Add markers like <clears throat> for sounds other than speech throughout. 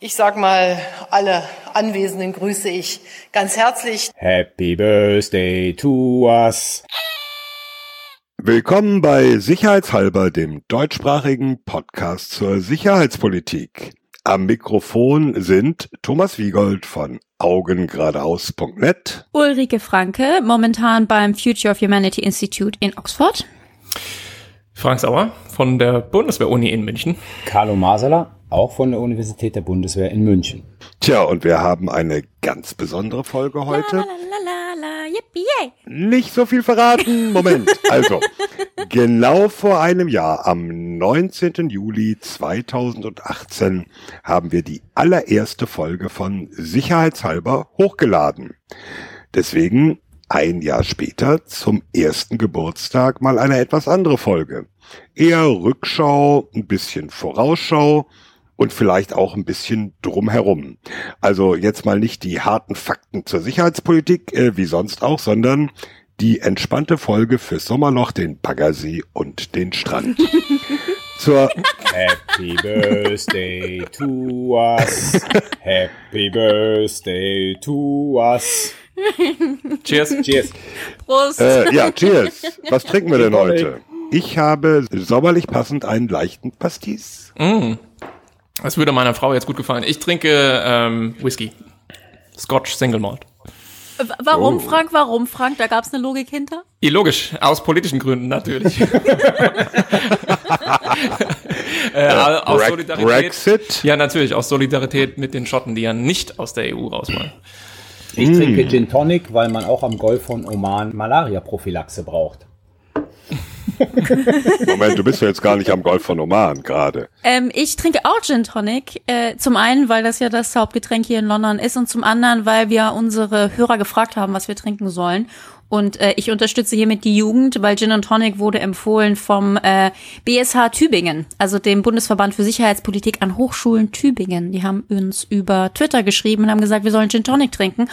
Ich sag mal, alle Anwesenden grüße ich ganz herzlich. Happy Birthday to us. Willkommen bei Sicherheitshalber, dem deutschsprachigen Podcast zur Sicherheitspolitik. Am Mikrofon sind Thomas Wiegold von augengeradeaus.net, Ulrike Franke, momentan beim Future of Humanity Institute in Oxford. Frank Sauer von der Bundeswehr-Uni in München. Carlo Masala, auch von der Universität der Bundeswehr in München. Tja, und wir haben eine ganz besondere Folge heute. La, la, la, la, yippie, yay. Nicht so viel verraten. Moment. <laughs> Also, genau vor einem Jahr, am 19. Juli 2018, haben wir die allererste Folge von Sicherheitshalber hochgeladen. Deswegen ein Jahr später zum ersten Geburtstag mal eine etwas andere Folge. Eher Rückschau, ein bisschen Vorausschau und vielleicht auch ein bisschen drumherum. Also jetzt mal nicht die harten Fakten zur Sicherheitspolitik, äh, wie sonst auch, sondern die entspannte Folge fürs Sommerloch, den Baggersee und den Strand. <laughs> Zur Happy Birthday to us. <laughs> Happy Birthday to us. <laughs> Cheers. Cheers. Prost. äh, ja, cheers. <laughs> Was trinken wir denn heute? Ich habe sommerlich passend einen leichten Pastis. Das würde meiner Frau jetzt gut gefallen. Ich trinke ähm, Whisky. Scotch Single Malt. W- Warum, Frank? Warum, Frank? Da gab's eine Logik hinter? Ja, logisch, aus politischen Gründen natürlich. <laughs> äh, aus Solidarität. Brexit. Ja, natürlich, aus Solidarität mit den Schotten, die ja nicht aus der EU raus wollen. Ich trinke Gin Tonic, weil man auch am Golf von Oman Malaria-Prophylaxe braucht. <laughs> Moment, du bist ja jetzt gar nicht am Golf von Oman gerade. Ähm, ich trinke auch Gin Tonic. Äh, zum einen, weil das ja das Hauptgetränk hier in London ist und zum anderen, weil wir unsere Hörer gefragt haben, was wir trinken sollen. Und äh, ich unterstütze hiermit die Jugend, weil Gin und Tonic wurde empfohlen vom äh, BSH Tübingen, also dem Bundesverband für Sicherheitspolitik an Hochschulen Tübingen. Die haben uns über Twitter geschrieben und haben gesagt, wir sollen Gin Tonic trinken.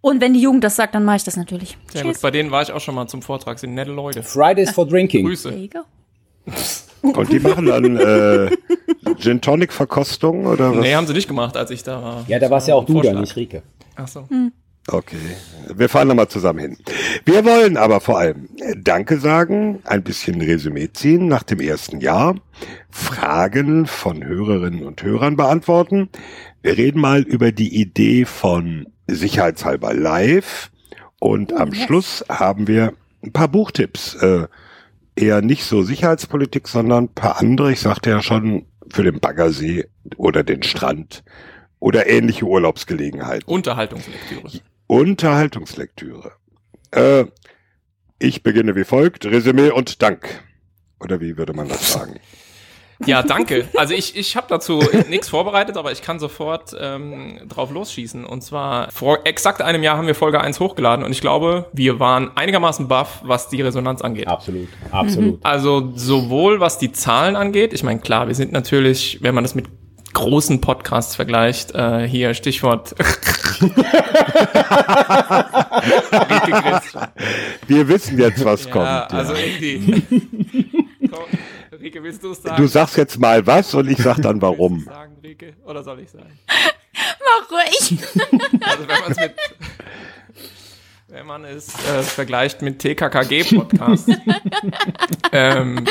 Und wenn die Jugend das sagt, dann mache ich das natürlich. Sehr Cheers. gut. Bei denen war ich auch schon mal zum Vortrag, sind nette Leute. Fridays for Drinking. Grüße. There you go. Und die machen dann äh, Gin Tonic Verkostung oder was? Nee, haben sie nicht gemacht, als ich da war. Ja, da warst ja auch du da, Vorschlag. nicht Rike. Ach so. Okay, wir fahren nochmal zusammen hin. Wir wollen aber vor allem Danke sagen, ein bisschen Resümee ziehen nach dem ersten Jahr, Fragen von Hörerinnen und Hörern beantworten. Wir reden mal über die Idee von Sicherheitshalber live und am Schluss haben wir ein paar Buchtipps. Äh, eher nicht so Sicherheitspolitik, sondern ein paar andere, ich sagte ja schon, für den Baggersee oder den Strand oder ähnliche Urlaubsgelegenheiten. Unterhaltungslektüre. Unterhaltungslektüre. Äh, ich beginne wie folgt. Resümee und Dank. Oder wie würde man das sagen? Ja, danke. Also ich, ich habe dazu nichts vorbereitet, aber ich kann sofort ähm, drauf losschießen. Und zwar vor exakt einem Jahr haben wir Folge 1 hochgeladen und ich glaube, wir waren einigermaßen baff, was die Resonanz angeht. Absolut, absolut. Also sowohl was die Zahlen angeht, ich meine, klar, wir sind natürlich, wenn man das mit großen Podcasts vergleicht, äh, hier Stichwort. <laughs> Wir wissen jetzt, was Ja, kommt. also ja. irgendwie. Komm, Rike, willst du es sagen? Du sagst jetzt mal was und ich sag dann warum. sagen, Rike? Oder soll ich sagen? Mach ruhig. Also wenn man es mit wenn man es äh, vergleicht mit TKKG-Podcasts, <laughs> ähm,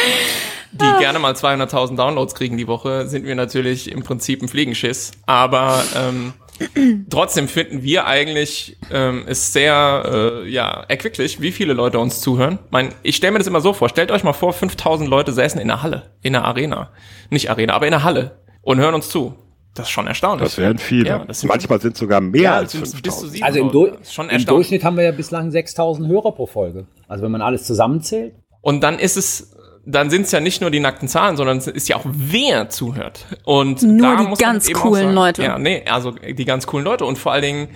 die gerne mal 200.000 Downloads kriegen die Woche, sind wir natürlich im Prinzip ein Fliegenschiss. Aber ähm, trotzdem finden wir eigentlich ähm, es sehr äh, ja erquicklich, wie viele Leute uns zuhören. Mein, ich stelle mir das immer so vor. Stellt euch mal vor, 5.000 Leute säßen in der Halle, in der Arena, nicht Arena, aber in der Halle und hören uns zu. Das ist schon erstaunlich. Das wären viele. Ja, das sind- Manchmal sind sogar mehr Ja, als das sind bis zu 5000. sieben Also im. Du Das ist schon im. Durchschnitt haben wir ja bislang 6000 Hörer pro Folge. Also wenn man alles zusammenzählt. Und dann ist es, dann sind es ja nicht nur die nackten Zahlen, sondern es ist ja auch wer zuhört. Und Nur da die muss ganz coolen sagen, Leute. Ja, nee, also die ganz coolen Leute und vor allen Dingen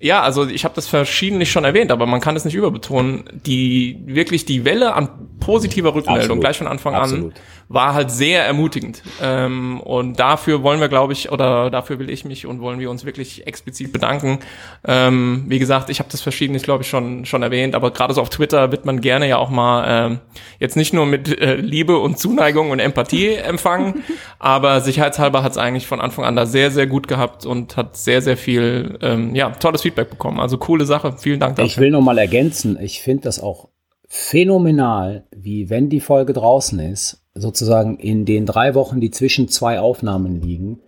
Ja, also ich habe das verschiedentlich schon erwähnt, aber man kann es nicht überbetonen. Die wirklich die Welle an positiver Rückmeldung Absolut. gleich von Anfang Absolut. an war halt sehr ermutigend. Ähm, und dafür wollen wir, glaube ich, oder dafür will ich mich und wollen wir uns wirklich explizit bedanken. Ähm, wie gesagt, ich habe das verschiedentlich, glaube ich, schon schon erwähnt, aber gerade so auf Twitter wird man gerne ja auch mal ähm, jetzt nicht nur mit äh, Liebe und Zuneigung und Empathie empfangen, <laughs> aber sicherheitshalber hat es eigentlich von Anfang an da sehr, sehr gut gehabt und hat sehr, sehr viel, ähm, ja, tolles Feedback bekommen. Also coole Sache. Vielen Dank dafür. Ich will noch mal ergänzen, ich finde das auch phänomenal, wie wenn die Folge draußen ist, sozusagen in den drei Wochen, die zwischen zwei Aufnahmen liegen,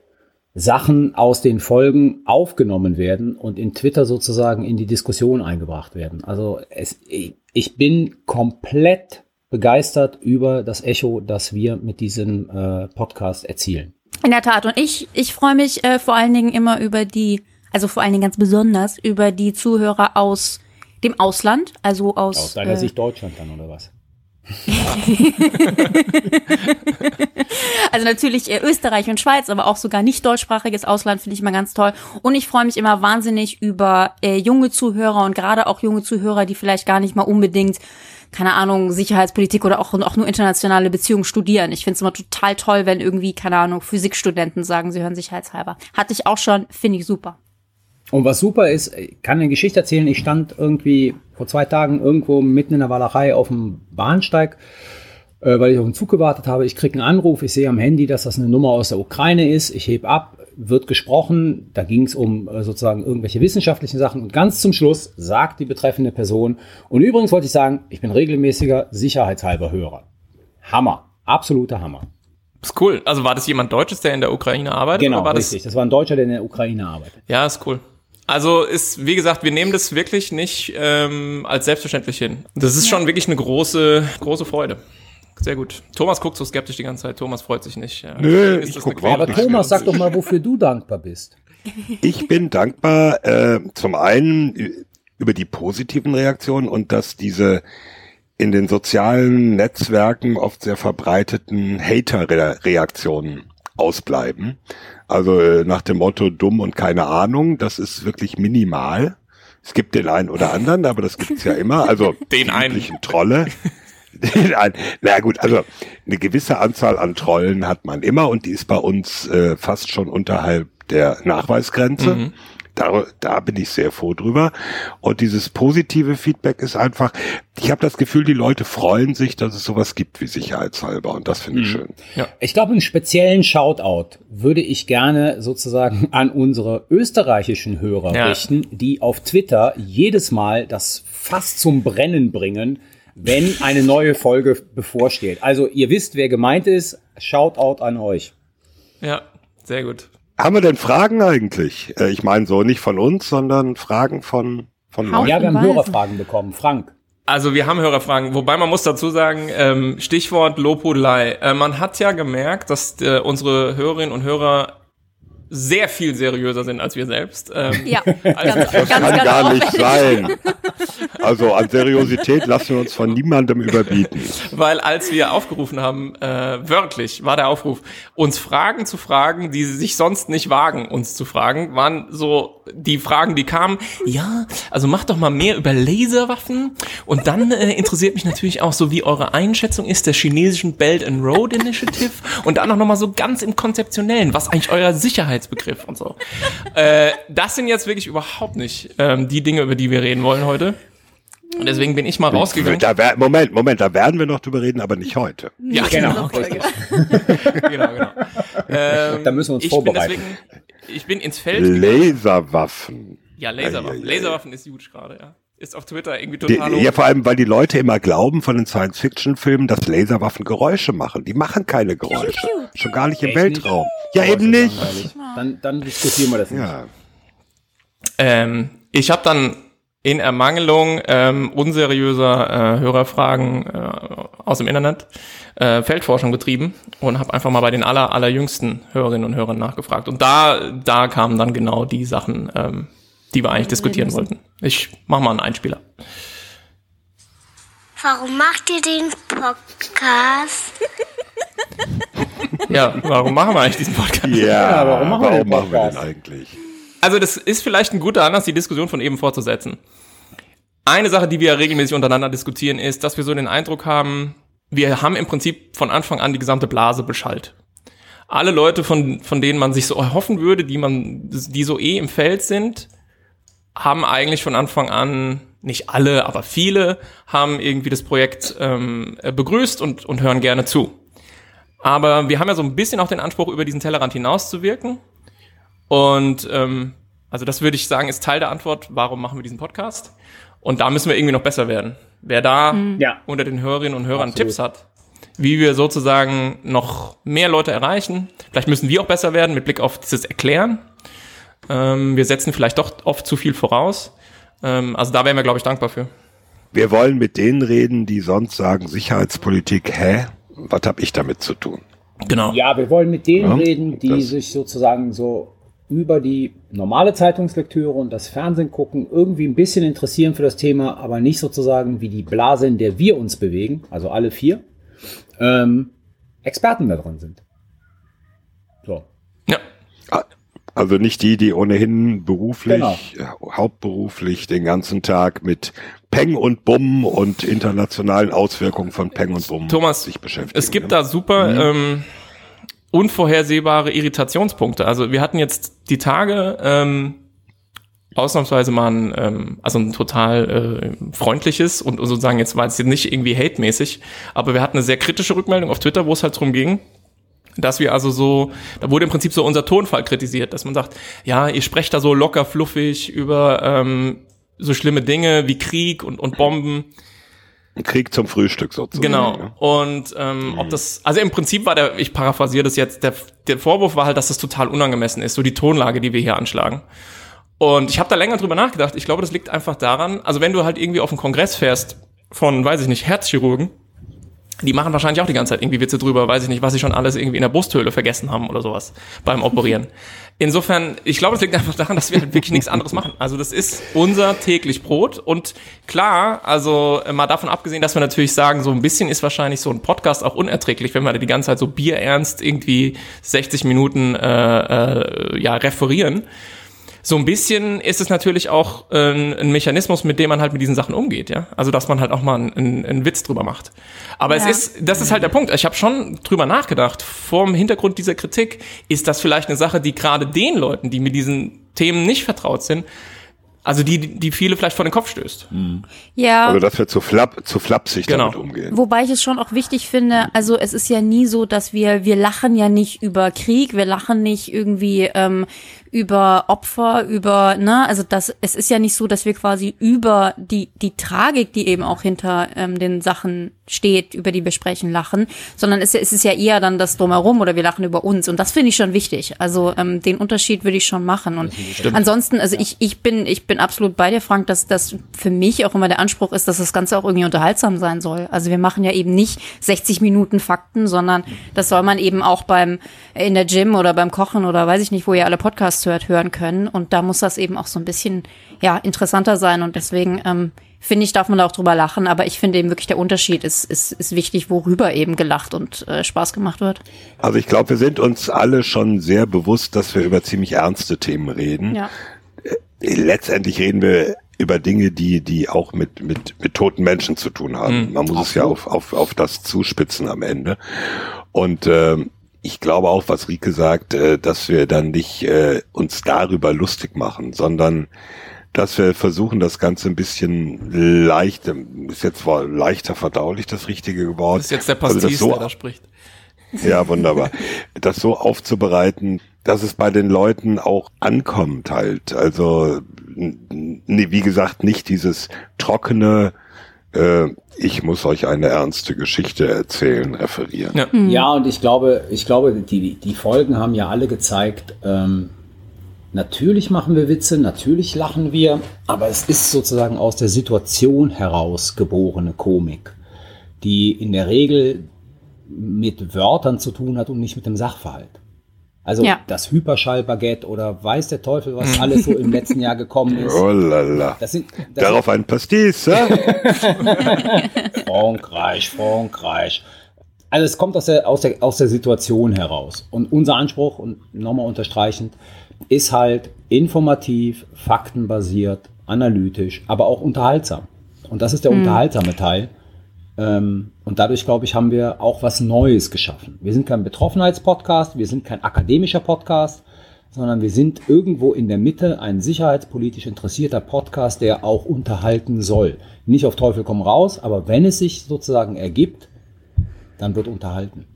Sachen aus den Folgen aufgenommen werden und in Twitter sozusagen in die Diskussion eingebracht werden. Also es, ich bin komplett begeistert über das Echo, das wir mit diesem äh, Podcast erzielen. In der Tat. Und ich, ich freue mich äh, vor allen Dingen immer über die, also vor allen Dingen ganz besonders über die Zuhörer aus dem Ausland, also aus. Aus deiner äh, Sicht Deutschland dann oder was? <laughs> Also natürlich äh, Österreich und Schweiz, aber auch sogar nicht deutschsprachiges Ausland finde ich immer ganz toll. Und ich freue mich immer wahnsinnig über äh, junge Zuhörer und gerade auch junge Zuhörer, die vielleicht gar nicht mal unbedingt keine Ahnung, Sicherheitspolitik oder auch, auch nur internationale Beziehungen studieren. Ich finde es immer total toll, wenn irgendwie, keine Ahnung, Physikstudenten sagen, sie hören sicherheitshalber. Hatte ich auch schon, finde ich super. Und was super ist, ich kann eine Geschichte erzählen. Ich stand irgendwie vor zwei Tagen irgendwo mitten in der Walachei auf dem Bahnsteig, äh, weil ich auf den Zug gewartet habe. Ich kriege einen Anruf, ich sehe am Handy, dass das eine Nummer aus der Ukraine ist. Ich heb ab, wird gesprochen. Da ging es um äh, sozusagen irgendwelche wissenschaftlichen Sachen. Und ganz zum Schluss sagt die betreffende Person, und übrigens wollte ich sagen, ich bin regelmäßiger sicherheitshalber Hörer. Hammer, absoluter Hammer. Ist cool. Also war das jemand Deutsches, der in der Ukraine arbeitet? Genau, war richtig. Das war ein Deutscher, der in der Ukraine arbeitet. Das, ja, ist cool. Also ist, wie gesagt, wir nehmen das wirklich nicht ähm, als selbstverständlich hin. Das ist schon wirklich eine große, große Freude. Sehr gut. Thomas guckt so skeptisch die ganze Zeit. Thomas freut sich nicht. Ja. Nö, Ist ich das guck eine überhaupt Aber Thomas, sag doch mal, wofür du dankbar bist. Ich bin dankbar äh, zum einen über die positiven Reaktionen und dass diese in den sozialen Netzwerken oft sehr verbreiteten Hater-Reaktionen ausbleiben. Also äh, nach dem Motto dumm und keine Ahnung, das ist wirklich minimal. Es gibt den einen oder anderen, aber das gibt's ja immer. Also <laughs> Den einen. Trolle. <laughs> Den einen. Na gut, also eine gewisse Anzahl an Trollen hat man immer und die ist bei uns äh, fast schon unterhalb der Nachweisgrenze. Da, da bin ich sehr froh drüber. Und dieses positive Feedback ist einfach, ich habe das Gefühl, die Leute freuen sich, dass es sowas gibt wie sicherheitshalber. Und das finde ich schön. Ich glaube, einen speziellen Shoutout würde ich gerne sozusagen <laughs> an unsere österreichischen Hörer Ja. richten, die auf Twitter jedes Mal das fast zum Brennen bringen, wenn eine neue Folge bevorsteht. Also ihr wisst, wer gemeint ist. Shoutout an euch. Ja, sehr gut. Haben wir denn Fragen eigentlich? Äh, ich meine so nicht von uns, sondern Fragen von, von Leuten. Ja, wir haben. Hörerfragen bekommen. Frank. Also wir haben Hörerfragen, wobei man muss dazu sagen, ähm, Stichwort Lobhudelei. Äh, man hat ja gemerkt, dass äh, unsere Hörerinnen und Hörer sehr viel seriöser sind als wir selbst. Ähm, <laughs> Ja, Also, ganz, Das ganz, kann ganz gar nicht auffällig. sein. Also an Seriosität lassen wir uns von niemandem überbieten. Weil als wir aufgerufen haben, äh, wörtlich war der Aufruf, uns Fragen zu fragen, die sie sich sonst nicht wagen, uns zu fragen, waren so die Fragen, die kamen, ja, also macht doch mal mehr über Laserwaffen und dann äh, interessiert mich natürlich auch so, wie eure Einschätzung ist der chinesischen Belt and Road Initiative und dann auch noch mal so ganz im Konzeptionellen, was eigentlich euer Sicherheitsbegriff und so. Äh, das sind jetzt wirklich überhaupt nicht ähm, die Dinge, über die wir reden wollen heute. Und deswegen bin ich mal rausgegangen. Da wär, Moment, Moment, da werden wir noch drüber reden, aber nicht heute. Ja, <laughs> Genau. genau, genau. Ähm, Da müssen wir uns ich vorbereiten. Bin deswegen, ich bin ins Feld. Laserwaffen. Ja, Laserwaffen. Laserwaffen ist huge gerade, ja. Ist auf Twitter irgendwie Die, total ja, hoch. vor allem, weil die Leute immer glauben von den Science-Fiction-Filmen, dass Laserwaffen Geräusche machen. Die machen keine Geräusche. Schon gar nicht im Echt nicht? Weltraum. Ja, Oh, eben nicht. Dann, dann diskutieren wir das nicht. Ja. Ähm, ich habe dann in Ermangelung ähm, unseriöser äh, Hörerfragen äh, aus dem Internet äh, Feldforschung betrieben und habe einfach mal bei den aller, allerjüngsten Hörerinnen und Hörern nachgefragt. Und da, da kamen dann genau die Sachen, ähm, die wir eigentlich diskutieren wollten. Ich mach mal einen Einspieler. Warum macht ihr den Podcast? Ja, warum machen wir eigentlich diesen Podcast? Ja, warum machen wir den warum machen wir den eigentlich? also das ist vielleicht ein guter Anlass, die Diskussion von eben fortzusetzen. Eine Sache, die wir regelmäßig untereinander diskutieren, ist, dass wir so den Eindruck haben, wir haben im Prinzip von Anfang an die gesamte Blase beschallt. Alle Leute, von, von denen man sich so erhoffen würde, die man, die so eh im Feld sind, haben eigentlich von Anfang an, nicht alle, aber viele, haben irgendwie das Projekt ähm, begrüßt und, und hören gerne zu. Aber wir haben ja so ein bisschen auch den Anspruch, über diesen Tellerrand hinaus zu wirken. Und ähm, also das würde ich sagen, ist Teil der Antwort, warum machen wir diesen Podcast. Und da müssen wir irgendwie noch besser werden. Wer da Ja. unter den Hörerinnen und Hörern Absolut. Tipps hat, wie wir sozusagen noch mehr Leute erreichen. Vielleicht müssen wir auch besser werden mit Blick auf dieses Erklären. Ähm, wir setzen vielleicht doch oft zu viel voraus. Ähm, also da wären wir, glaube ich, dankbar für. Wir wollen mit denen reden, die sonst sagen, Sicherheitspolitik, hä? Was hab ich damit zu tun? Genau. Ja, wir wollen mit denen Ja, reden, die das- sich sozusagen so über die normale Zeitungslektüre und das Fernsehen gucken, irgendwie ein bisschen interessieren für das Thema, aber nicht sozusagen wie die Blase, in der wir uns bewegen, also alle vier, ähm, Experten da drin sind. So. Ja. Also nicht die, die ohnehin beruflich, Genau. äh, hauptberuflich den ganzen Tag mit Peng und Bumm und internationalen Auswirkungen von Peng und Bumm Thomas, sich beschäftigen. Es gibt ne? da super ähm, unvorhersehbare Irritationspunkte. Also wir hatten jetzt die Tage ähm, ausnahmsweise mal ein, ähm, also ein total äh, freundliches und sozusagen jetzt war es jetzt nicht irgendwie hate-mäßig, aber wir hatten eine sehr kritische Rückmeldung auf Twitter, wo es halt drum ging, dass wir also so, da wurde im Prinzip so unser Tonfall kritisiert, dass man sagt, ja, ihr sprecht da so locker fluffig über ähm, so schlimme Dinge wie Krieg und, und Bomben. Krieg zum Frühstück sozusagen. Genau. ne? Und ähm, ob das, also im Prinzip war der, ich paraphrasiere das jetzt, der, der Vorwurf war halt, dass das total unangemessen ist, so die Tonlage, die wir hier anschlagen. Und ich habe da länger drüber nachgedacht. Ich glaube, das liegt einfach daran, also wenn du halt irgendwie auf einen Kongress fährst von, weiß ich nicht, Herzchirurgen, die machen wahrscheinlich auch die ganze Zeit irgendwie Witze drüber, weiß ich nicht, was sie schon alles irgendwie in der Brusthöhle vergessen haben oder sowas beim Operieren. <laughs> Insofern, ich glaube, es liegt einfach daran, dass wir halt wirklich nichts anderes machen. Also das ist unser täglich Brot und klar, also äh, mal davon abgesehen, dass wir natürlich sagen, so ein bisschen ist wahrscheinlich so ein Podcast auch unerträglich, wenn wir da die ganze Zeit so bierernst irgendwie 60 Minuten äh, äh, ja referieren. So ein bisschen ist es natürlich auch äh, ein Mechanismus, mit dem man halt mit diesen Sachen umgeht, ja. Also dass man halt auch mal einen, einen Witz drüber macht. Aber Ja. es ist, das ist halt der Punkt. Ich habe schon drüber nachgedacht. Vor dem Hintergrund dieser Kritik ist das vielleicht eine Sache, die gerade den Leuten, die mit diesen Themen nicht vertraut sind, also die, die viele vielleicht vor den Kopf stößt. Ja. Also dass wir zu, flapp, zu flapsig Genau. damit umgehen. Wobei ich es schon auch wichtig finde, also es ist ja nie so, dass wir, wir lachen ja nicht über Krieg, wir lachen nicht irgendwie ähm, über Opfer, über, ne, also das, es ist ja nicht so, dass wir quasi über die, die Tragik, die eben auch hinter ähm, den Sachen steht, über die wir sprechen, lachen, sondern es, es ist ja eher dann das Drumherum oder wir lachen über uns und das finde ich schon wichtig. Also ähm, den Unterschied würde ich schon machen und ansonsten, also ich, ich bin, ich bin absolut bei dir, Frank, dass das für mich auch immer der Anspruch ist, dass das Ganze auch irgendwie unterhaltsam sein soll. Also wir machen ja eben nicht 60 Minuten Fakten, sondern das soll man eben auch beim in der Gym oder beim Kochen oder weiß ich nicht, wo ihr alle Podcasts hört, hören können. Und da muss das eben auch so ein bisschen ja interessanter sein. Und deswegen ähm, finde ich, darf man da auch drüber lachen. Aber ich finde eben wirklich der Unterschied ist, ist, ist wichtig, worüber eben gelacht und äh, Spaß gemacht wird. Also ich glaube, wir sind uns alle schon sehr bewusst, dass wir über ziemlich ernste Themen reden. Ja. Letztendlich reden wir über Dinge, die, die auch mit, mit, mit toten Menschen zu tun haben. Man muss es ja auf, auf, auf das zuspitzen am Ende. Und ähm, ich glaube auch, was Rike sagt, äh, dass wir dann nicht äh, uns darüber lustig machen, sondern dass wir versuchen, das Ganze ein bisschen leicht, ist jetzt zwar leichter verdaulich das richtige Wort. Das ist jetzt der also Pastis, das so der da spricht. ja, wunderbar. <laughs> Das so aufzubereiten, dass es bei den Leuten auch ankommt halt. Also, nee, wie gesagt, nicht dieses trockene, äh, ich muss euch eine ernste Geschichte erzählen, referieren. Ja. Ja, und ich glaube, ich glaube, die, die Folgen haben ja alle gezeigt, ähm, natürlich machen wir Witze, natürlich lachen wir, aber es ist sozusagen aus der Situation heraus geborene Komik, die in der Regel mit Wörtern zu tun hat und nicht mit dem Sachverhalt. Also Ja. das Hyperschallbaguette oder weiß der Teufel, was alles so im letzten Jahr gekommen ist. Oh lala. Das sind, das Darauf ein Pastis, ja? <laughs> Frankreich, Frankreich. Also es kommt aus der, aus der, aus der Situation heraus. Und unser Anspruch, und nochmal unterstreichend, ist halt informativ, faktenbasiert, analytisch, aber auch unterhaltsam. Und das ist der unterhaltsame Teil. Ähm, und dadurch, glaube ich, haben wir auch was Neues geschaffen. Wir sind kein Betroffenheitspodcast, wir sind kein akademischer Podcast, sondern wir sind irgendwo in der Mitte ein sicherheitspolitisch interessierter Podcast, der auch unterhalten soll. Nicht auf Teufel komm raus, aber wenn es sich sozusagen ergibt, dann wird unterhalten.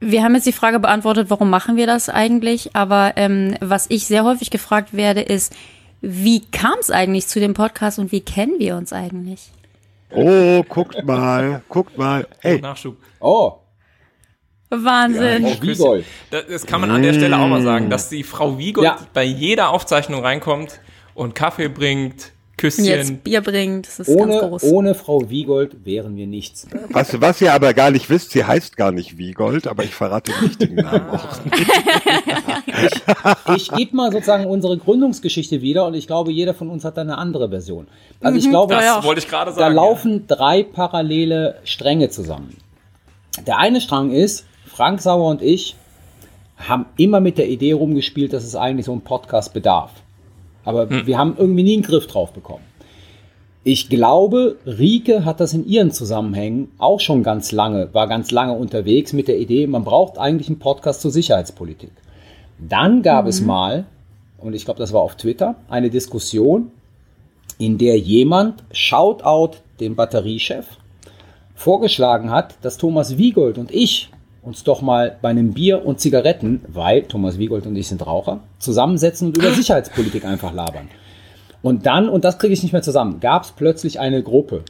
Wir haben jetzt die Frage beantwortet, warum machen wir das eigentlich? Aber ähm, was ich sehr häufig gefragt werde, ist, wie kam es eigentlich zu dem Podcast und wie kennen wir uns eigentlich? Oh, guckt mal, guckt mal. Hey, Nachschub. Oh, Wahnsinn. Wiegold. Das, das kann man an der Stelle auch mal sagen, dass die Frau Wiegold Ja. bei jeder Aufzeichnung reinkommt und Kaffee bringt, Küsschen. Jetzt Bier bringt, das ist ganz Ohne, groß. ohne Frau Wiegold wären wir nichts. was, was ihr aber gar nicht wisst, sie heißt gar nicht Wiegold, aber ich verrate den richtigen <laughs> Namen auch. Ich gebe mal sozusagen unsere Gründungsgeschichte wieder und ich glaube, jeder von uns hat da eine andere Version. Also ich glaube, das Ja. wollte ich gerade da sagen. laufen drei parallele Stränge zusammen. Der eine Strang ist, Frank Sauer und ich haben immer mit der Idee rumgespielt, dass es eigentlich so einen Podcast bedarf. Aber wir haben irgendwie nie einen Griff drauf bekommen. Ich glaube, Rike hat das in ihren Zusammenhängen auch schon ganz lange, war ganz lange unterwegs mit der Idee, man braucht eigentlich einen Podcast zur Sicherheitspolitik. Dann gab es mal, und ich glaube, das war auf Twitter, eine Diskussion, in der jemand, Shoutout den Batteriechef, vorgeschlagen hat, dass Thomas Wiegold und ich uns doch mal bei einem Bier und Zigaretten, weil Thomas Wiegold und ich sind Raucher, zusammensetzen und über <laughs> Sicherheitspolitik einfach labern. Und dann, und das kriege ich nicht mehr zusammen, gab es plötzlich eine Gruppe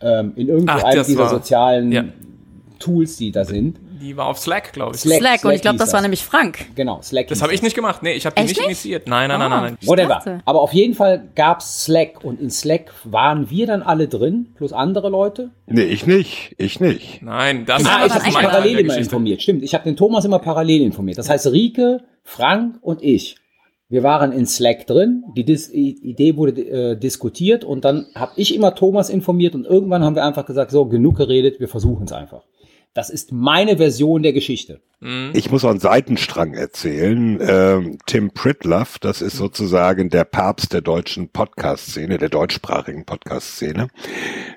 ähm, in irgendeinem dieser war- sozialen ja. Tools, die da sind. Die war auf Slack, glaube ich. Slack. Slack, und ich glaube, das war nämlich Frank. Genau, Slack. Das habe ich nicht gemacht. Nee, ich habe die nicht nicht? initiiert. Nein, nein, nein, Ah. nein, nein. Whatever. Aber auf jeden Fall gab's Slack und in Slack waren wir dann alle drin, plus andere Leute. Nee, ich nicht, ich nicht. Nein, das Ah, ich habe mich parallel immer informiert. Stimmt, ich habe den Thomas immer parallel informiert. Das heißt, Rike, Frank und ich. Wir waren in Slack drin, die Dis Idee wurde äh, diskutiert und dann habe ich immer Thomas informiert und irgendwann haben wir einfach gesagt, so, genug geredet, wir versuchen es einfach. Das ist meine Version der Geschichte. Ich muss auch einen Seitenstrang erzählen. Ähm, Tim Pritloff, das ist sozusagen der Papst der deutschen Podcast-Szene, der deutschsprachigen Podcast-Szene.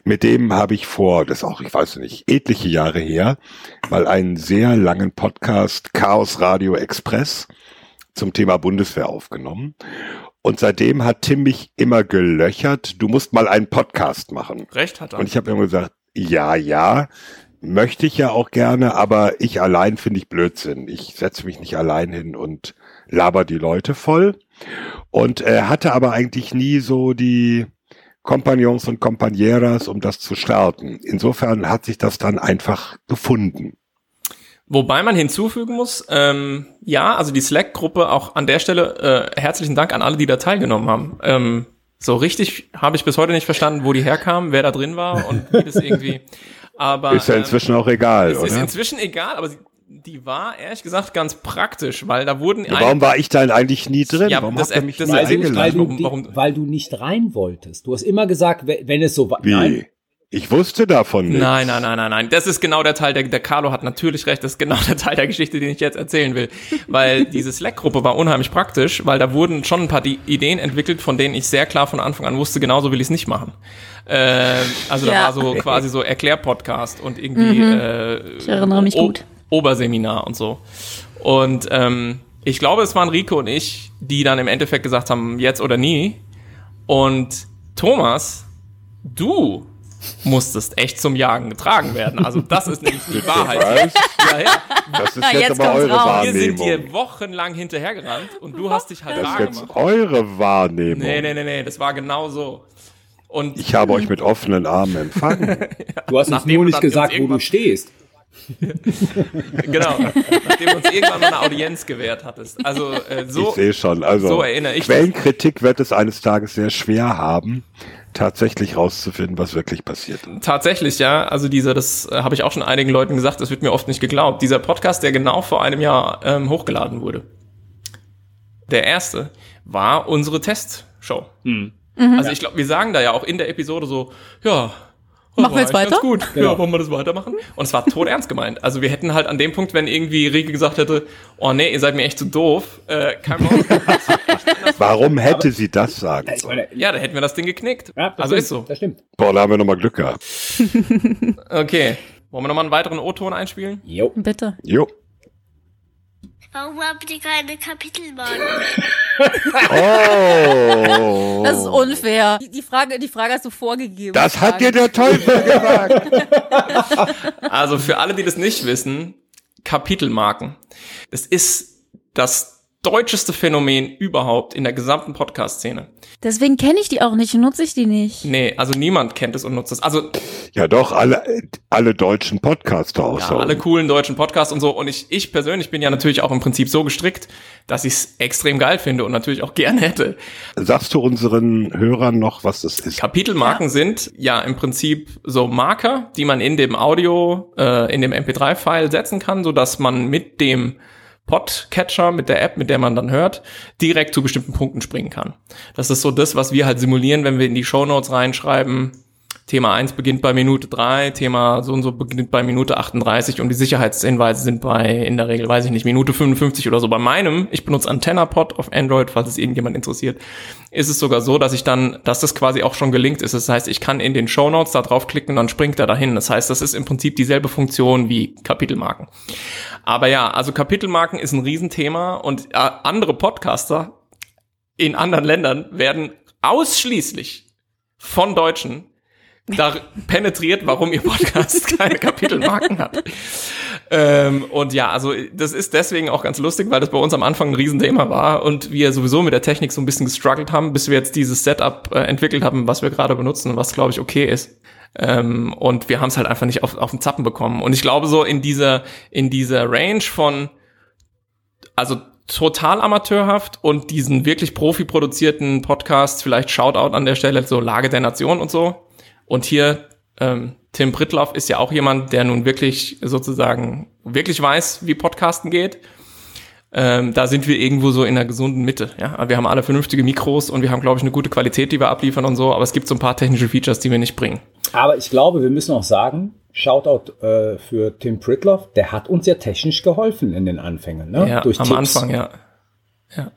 Mit dem habe ich vor, das ist auch, ich weiß nicht, etliche Jahre her, mal einen sehr langen Podcast Chaos Radio Express zum Thema Bundeswehr aufgenommen. Und seitdem hat Tim mich immer gelöchert, du musst mal einen Podcast machen. Recht hat er. Und ich habe immer gesagt, ja, ja, möchte ich ja auch gerne, aber ich allein finde ich Blödsinn. Ich setze mich nicht allein hin und laber die Leute voll. Und äh, hatte aber eigentlich nie so die Kompagnons und Compagneras, um das zu starten. Insofern hat sich das dann einfach gefunden. Wobei man hinzufügen muss, ähm, ja, also die Slack-Gruppe, auch an der Stelle äh, herzlichen Dank an alle, die da teilgenommen haben. Ähm, so richtig habe ich bis heute nicht verstanden, wo die herkamen, wer da drin war und wie das irgendwie. <laughs> Aber Ist ja ähm, inzwischen auch egal, es ist oder? inzwischen egal, aber sie, die war ehrlich gesagt ganz praktisch, weil da wurden Ja, warum war ich dann eigentlich nie drin? Ja, warum das- habt ihr mich das nicht, weil, eingeladen? du, warum- warum- weil du nicht rein wolltest. Du hast immer gesagt, we- wenn es so war. Wie? Ich wusste davon nichts. Nein, nein, nein, nein, nein. Das ist genau der Teil, der, der Carlo hat natürlich recht, das ist genau der Teil der Geschichte, den ich jetzt erzählen will. Weil <laughs> diese Slack-Gruppe war unheimlich praktisch, weil da wurden schon ein paar die Ideen entwickelt, von denen ich sehr klar von Anfang an wusste, genauso will ich es nicht machen. Äh, also da Ja. war so quasi so Erklärpodcast und irgendwie äh, Ich erinnere mich O- gut. Oberseminar und so. Und ähm, ich glaube, es waren Rico und ich, die dann im Endeffekt gesagt haben, jetzt oder nie. Und Thomas, du musstest echt zum Jagen getragen werden. Also das ist nämlich die Wahrheit. Ja, ja. Das ist jetzt, jetzt aber eure raus. Wir sind Wahrnehmung. dir wochenlang hinterhergerannt und du hast dich halt Das ist jetzt gemacht. eure Wahrnehmung. Nee, nee, nee, nee, das war genau so. Und Ich habe euch mit offenen Armen empfangen. <laughs> Du hast uns nur nicht gesagt, wo du stehst. <laughs> genau, nachdem du uns irgendwann mal eine Audienz gewährt hattest. Also äh, so, ich sehe schon. Also so erinnere ich. Quellenkritik wird es eines Tages sehr schwer haben, tatsächlich rauszufinden, was wirklich passiert. Tatsächlich, ja. Also dieser, das äh, habe ich auch schon einigen Leuten gesagt, das wird mir oft nicht geglaubt. Dieser Podcast, der genau vor einem Jahr ähm, hochgeladen wurde. Der erste war unsere Testshow. Also ich glaube, wir sagen da ja auch in der Episode so, ja, Machen wir jetzt weiter? Ganz gut. Genau. Ja, wollen wir das weitermachen? Und es war tot ernst gemeint. Also wir hätten halt an dem Punkt, wenn irgendwie Rieke gesagt hätte, oh nee, ihr seid mir echt zu doof, äh, kein Bock. <laughs> Warum hätte sie das sagen sollen? ja, da hätten wir das Ding geknickt. ja, das also stimmt, ist so. Das stimmt. Boah, da haben wir nochmal Glück gehabt. Okay. Wollen wir nochmal einen weiteren O-Ton einspielen? Jo. Bitte. Jo. Warum habt ihr keine Kapitelmarken? Oh. Das ist unfair. Die, die Frage, die Frage hast du vorgegeben. Das hat dir der Teufel gesagt. <laughs> Also für alle, die das nicht wissen, Kapitelmarken. Das ist das deutscheste Phänomen überhaupt in der gesamten Podcast-Szene. Deswegen kenne ich die auch nicht, nutze ich die nicht. Nee, also niemand kennt es und nutzt es. Also Ja doch, alle, alle deutschen Podcaster ja, außer alle coolen deutschen Podcasts und so. Und ich, ich persönlich bin ja natürlich auch im Prinzip so gestrickt, dass ich es extrem geil finde und natürlich auch gerne hätte. Sagst du unseren Hörern noch, was das ist? Kapitelmarken sind ja im Prinzip so Marker, die man in dem Audio, äh, in dem MP3-File setzen kann, so dass man mit dem Podcatcher, mit der App, mit der man dann hört, direkt zu bestimmten Punkten springen kann. Das ist so das, was wir halt simulieren, wenn wir in die Shownotes reinschreiben. Thema 1 beginnt bei Minute 3, Thema so und so beginnt bei Minute 38 und die Sicherheitshinweise sind bei, in der Regel, weiß ich nicht, Minute 55 oder so. Bei meinem, ich benutze AntennaPod auf Android, falls es irgendjemand interessiert, ist es sogar so, dass ich dann, dass das quasi auch schon gelinkt ist. Das heißt, ich kann in den Shownotes da draufklicken und dann springt er dahin. Das heißt, das ist im Prinzip dieselbe Funktion wie Kapitelmarken. Aber ja, also Kapitelmarken ist ein Riesenthema und äh, andere Podcaster in anderen Ländern werden ausschließlich von Deutschen da penetriert, warum ihr Podcast <laughs> keine Kapitelmarken hat. Ähm, und ja, also das ist deswegen auch ganz lustig, weil das bei uns am Anfang ein Riesenthema war und wir sowieso mit der Technik so ein bisschen gestruggelt haben, bis wir jetzt dieses Setup äh, entwickelt haben, was wir gerade benutzen und was, glaube ich, okay ist. Ähm, und wir haben es halt einfach nicht auf, auf den Zappen bekommen. Und ich glaube, so in dieser, in dieser Range von, also total amateurhaft und diesen wirklich profi-produzierten Podcast, vielleicht Shoutout an der Stelle, so Lage der Nation und so. Und hier, ähm, Tim Prittloff ist ja auch jemand, der nun wirklich sozusagen wirklich weiß, wie Podcasten geht. Ähm, da sind wir irgendwo so in der gesunden Mitte. Ja, wir haben alle vernünftige Mikros und wir haben, glaube ich, eine gute Qualität, die wir abliefern und so. Aber es gibt so ein paar technische Features, die wir nicht bringen. Aber ich glaube, wir müssen auch sagen, Shoutout äh, für Tim Pritloff, der hat uns ja technisch geholfen in den Anfängen. Ne? Ja, Durch am Tipps. Anfang, ja.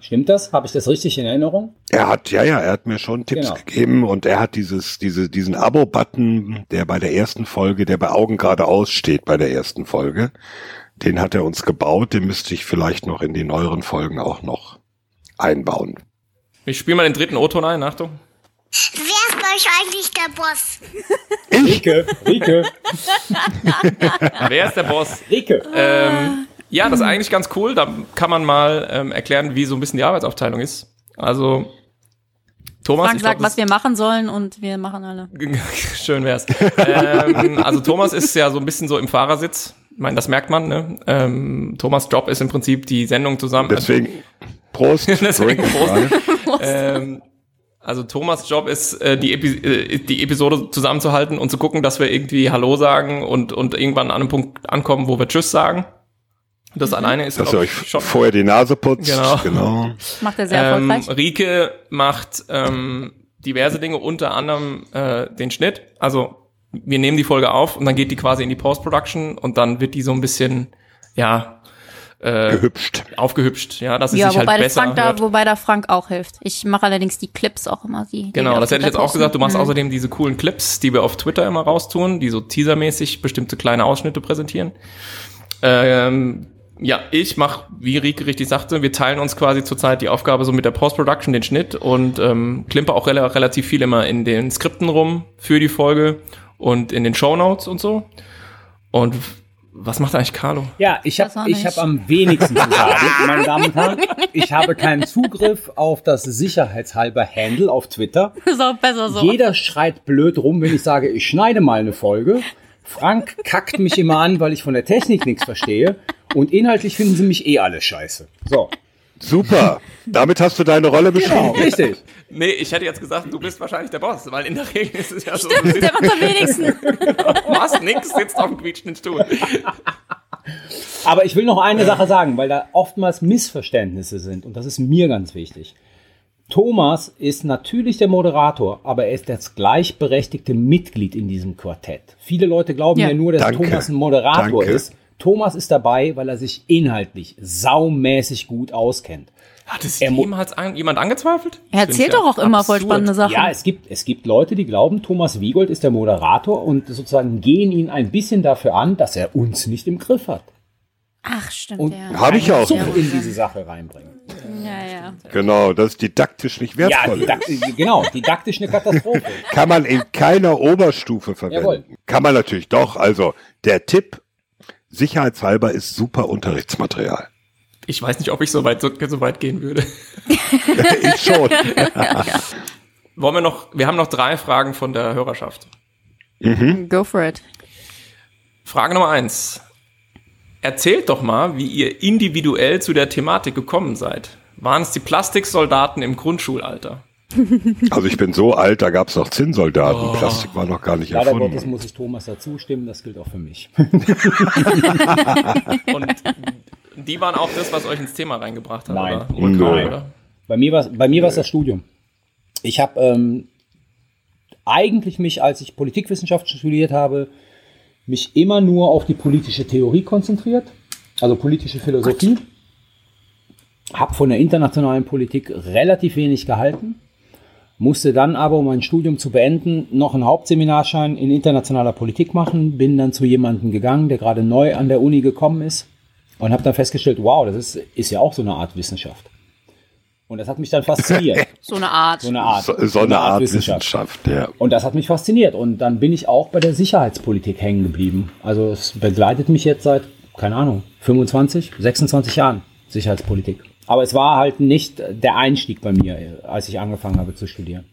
Stimmt das? Habe ich das richtig in Erinnerung? Er hat, ja, ja, er hat mir schon Tipps Genau. gegeben und er hat dieses, diese, diesen Abo-Button, der bei der ersten Folge, der bei Augen geradeaus steht bei der ersten Folge, den hat er uns gebaut, den müsste ich vielleicht noch in die neueren Folgen auch noch einbauen. Ich spiele mal den dritten O-Ton ein, Achtung. Wer ist bei euch eigentlich der Boss? Rike, Rike, <laughs> Wer ist der Boss? Rike. Ähm, ja, das ist eigentlich ganz cool. Da kann man mal ähm, erklären, wie so ein bisschen die Arbeitsaufteilung ist. Also, Thomas, Frank ich sagt, glaub, was wir machen sollen und wir machen alle. <laughs> schön wär's. ähm, also Thomas ist ja so ein bisschen so im Fahrersitz. Ich meine, das merkt man. Ne? Ähm, Thomas Job ist im Prinzip die Sendung zusammen. Deswegen, Prost. <laughs> Deswegen Prost. rein. ähm, also Thomas Job ist, äh, die, Epi äh, die Episode zusammenzuhalten und zu gucken, dass wir irgendwie Hallo sagen und, und irgendwann an einem Punkt ankommen, wo wir Tschüss sagen. Das alleine ist, Dass ihr euch ich, schon. vorher die Nase putzt. Genau. genau. Macht er sehr Ähm, erfolgreich. Rike macht ähm, diverse Dinge, unter anderem äh, den Schnitt. Also wir nehmen die Folge auf und dann geht die quasi in die Post-Production und dann wird die so ein bisschen, ja, äh, Gehübscht. aufgehübscht, ja, dass es Ja, sich wobei, halt der besser Frank da, wobei da Frank auch hilft. Ich mache allerdings die Clips auch immer. Die, Genau, das hätte ich jetzt auch gesagt. Du machst posten. außerdem diese coolen Clips, die wir auf Twitter immer raustun, die so teasermäßig bestimmte kleine Ausschnitte präsentieren. Ähm, ja, ich mache, wie Rieke richtig sagte, wir teilen uns quasi zurzeit die Aufgabe so mit der Post-Production, den Schnitt und ähm, klimper auch rela relativ viel immer in den Skripten rum für die Folge und in den Shownotes und so. Und was macht eigentlich Carlo? Ja, ich habe ich hab am wenigsten zu sagen, <laughs> meine Damen und Herren. Ich habe keinen Zugriff auf das sicherheitshalber Handle auf Twitter. <laughs> Ist auch besser so. Jeder schreit blöd rum, wenn ich sage, ich schneide mal eine Folge. Frank kackt mich immer an, weil ich von der Technik nichts verstehe. Und inhaltlich finden sie mich eh alle scheiße. So, Super. Damit hast du deine Rolle genau, beschrieben. richtig. Nee, ich hätte jetzt gesagt, du bist wahrscheinlich der Boss, weil in der Regel ist es ja so, du Der macht am wenigsten. machst nix, sitzt auf dem quietschenden Stuhl. Aber ich will noch eine Sache sagen, weil da oftmals Missverständnisse sind. Und das ist mir ganz wichtig. Thomas ist natürlich der Moderator, aber er ist das gleichberechtigte Mitglied in diesem Quartett. Viele Leute glauben ja, Ja. nur, dass Danke. Thomas ein Moderator Danke. ist. Thomas ist dabei, weil er sich inhaltlich saumäßig gut auskennt. Hat es Er jemals an, jemand angezweifelt? Er erzählt doch auch immer voll spannende Sachen. Ja, es gibt, es gibt Leute, die glauben, Thomas Wiegold ist der Moderator und sozusagen gehen ihn ein bisschen dafür an, dass er uns nicht im Griff hat. Ach, stimmt, Und ja. Habe ich auch. Zug in diese Sache reinbringen. Ja, ja. Genau, das ist didaktisch nicht Ja, wertvoll. didakt, genau, didaktisch eine Katastrophe. <laughs> Kann man in keiner Oberstufe verwenden. Jawohl. Kann man natürlich doch. Also der Tipp, sicherheitshalber, ist super Unterrichtsmaterial. Ich weiß nicht, ob ich so weit, so, so weit gehen würde. <laughs> ich schon. <laughs> Wollen wir noch, wir haben noch drei Fragen von der Hörerschaft. Go for it. Frage Nummer eins. Erzählt doch mal, wie ihr individuell zu der Thematik gekommen seid. Waren es die Plastiksoldaten im Grundschulalter? <laughs> Also ich bin so alt, da gab es noch Zinnsoldaten. Plastik war noch gar nicht Leider Gottes erfunden. muss ich Thomas dazu stimmen, das gilt auch für mich. <laughs> Und die waren auch das, was euch ins Thema reingebracht hat, Nein. oder? Oder Nein. oder? Bei mir war bei mir war es das Studium. Ich habe ähm, eigentlich mich, als ich Politikwissenschaft studiert habe, mich immer nur auf die politische Theorie konzentriert, also politische Philosophie. Habe von der internationalen Politik relativ wenig gehalten, musste dann aber, um mein Studium zu beenden, noch einen Hauptseminarschein in internationaler Politik machen. Bin dann zu jemandem gegangen, der gerade neu an der Uni gekommen ist und habe dann festgestellt, wow, das ist, ist ja auch so eine Art Wissenschaft. Und das hat mich dann fasziniert. <laughs> So eine Art. So eine Art, So, so eine Art Wissenschaft, ja. Und das hat mich fasziniert. Und dann bin ich auch bei der Sicherheitspolitik hängen geblieben. Also es begleitet mich jetzt seit, keine Ahnung, 25, 26 Jahren Sicherheitspolitik. Aber es war halt nicht der Einstieg bei mir, als ich angefangen habe zu studieren.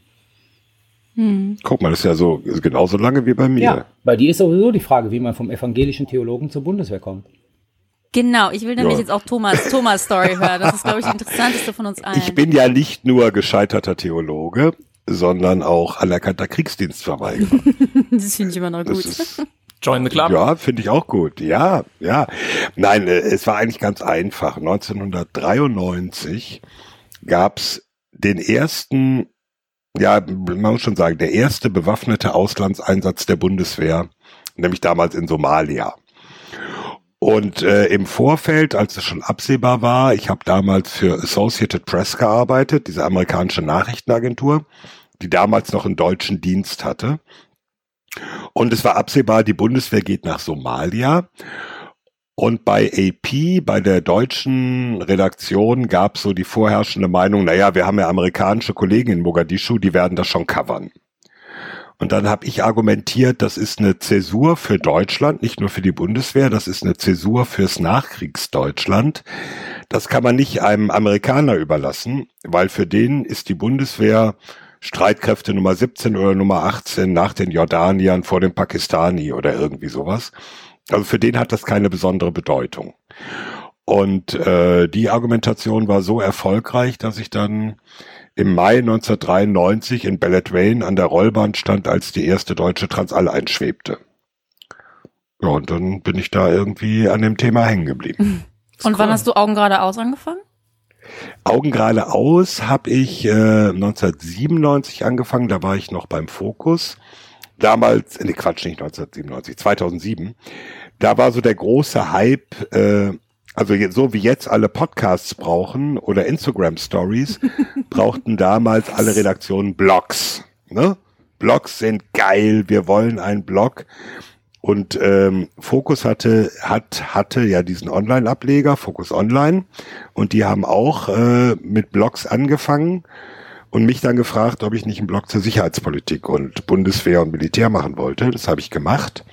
Guck mal, das ist ja so ist genauso lange wie bei mir. Ja, bei dir ist sowieso die Frage, wie man vom evangelischen Theologen zur Bundeswehr kommt. Genau, ich will nämlich Ja. jetzt auch Thomas, Thomas Story hören. Das ist, glaube ich, die interessanteste von uns allen. Ich bin ja nicht nur gescheiterter Theologe, sondern auch anerkannter Kriegsdienstverweigerer. <laughs> das finde ich immer noch Das gut. ist, Join the Club. ja, finde ich auch gut. Ja, ja. Nein, äh, es war eigentlich ganz einfach. 1993 gab's den ersten, ja, man muss schon sagen, der erste bewaffnete Auslandseinsatz der Bundeswehr, nämlich damals in Somalia. Und äh, im Vorfeld, als es schon absehbar war, ich habe damals für Associated Press gearbeitet, diese amerikanische Nachrichtenagentur, die damals noch einen deutschen Dienst hatte. Und es war absehbar, die Bundeswehr geht nach Somalia. Und bei AP, bei der deutschen Redaktion, gab so die vorherrschende Meinung, naja, wir haben ja amerikanische Kollegen in Mogadischu, die werden das schon covern. Und dann habe ich argumentiert, das ist eine Zäsur für Deutschland, nicht nur für die Bundeswehr, das ist eine Zäsur fürs Nachkriegsdeutschland. Das kann man nicht einem Amerikaner überlassen, weil für den ist die Bundeswehr Streitkräfte Nummer 17 oder Nummer 18 nach den Jordaniern vor dem Pakistani oder irgendwie sowas. Also für den hat das keine besondere Bedeutung. Und äh, die Argumentation war so erfolgreich, dass ich dann im Mai 1993 in Beledweyne an der Rollbahn stand, als die erste deutsche Transall einschwebte. Ja, und dann bin ich da irgendwie an dem Thema hängen geblieben. Und wann hast du Augen geradeaus angefangen? Augen gerade aus habe ich äh, 1997 angefangen, da war ich noch beim Fokus. Damals, nee, Quatsch, nicht 1997, 2007. Da war so der große Hype, äh, also so wie jetzt alle Podcasts brauchen oder Instagram Stories, <laughs> brauchten damals alle Redaktionen Blogs. Ne? Blogs sind geil, wir wollen einen Blog. Und ähm, Focus hatte, hat, hatte ja diesen Online-Ableger, Focus Online, und die haben auch äh, mit Blogs angefangen und mich dann gefragt, ob ich nicht einen Blog zur Sicherheitspolitik und Bundeswehr und Militär machen wollte. Das habe ich gemacht.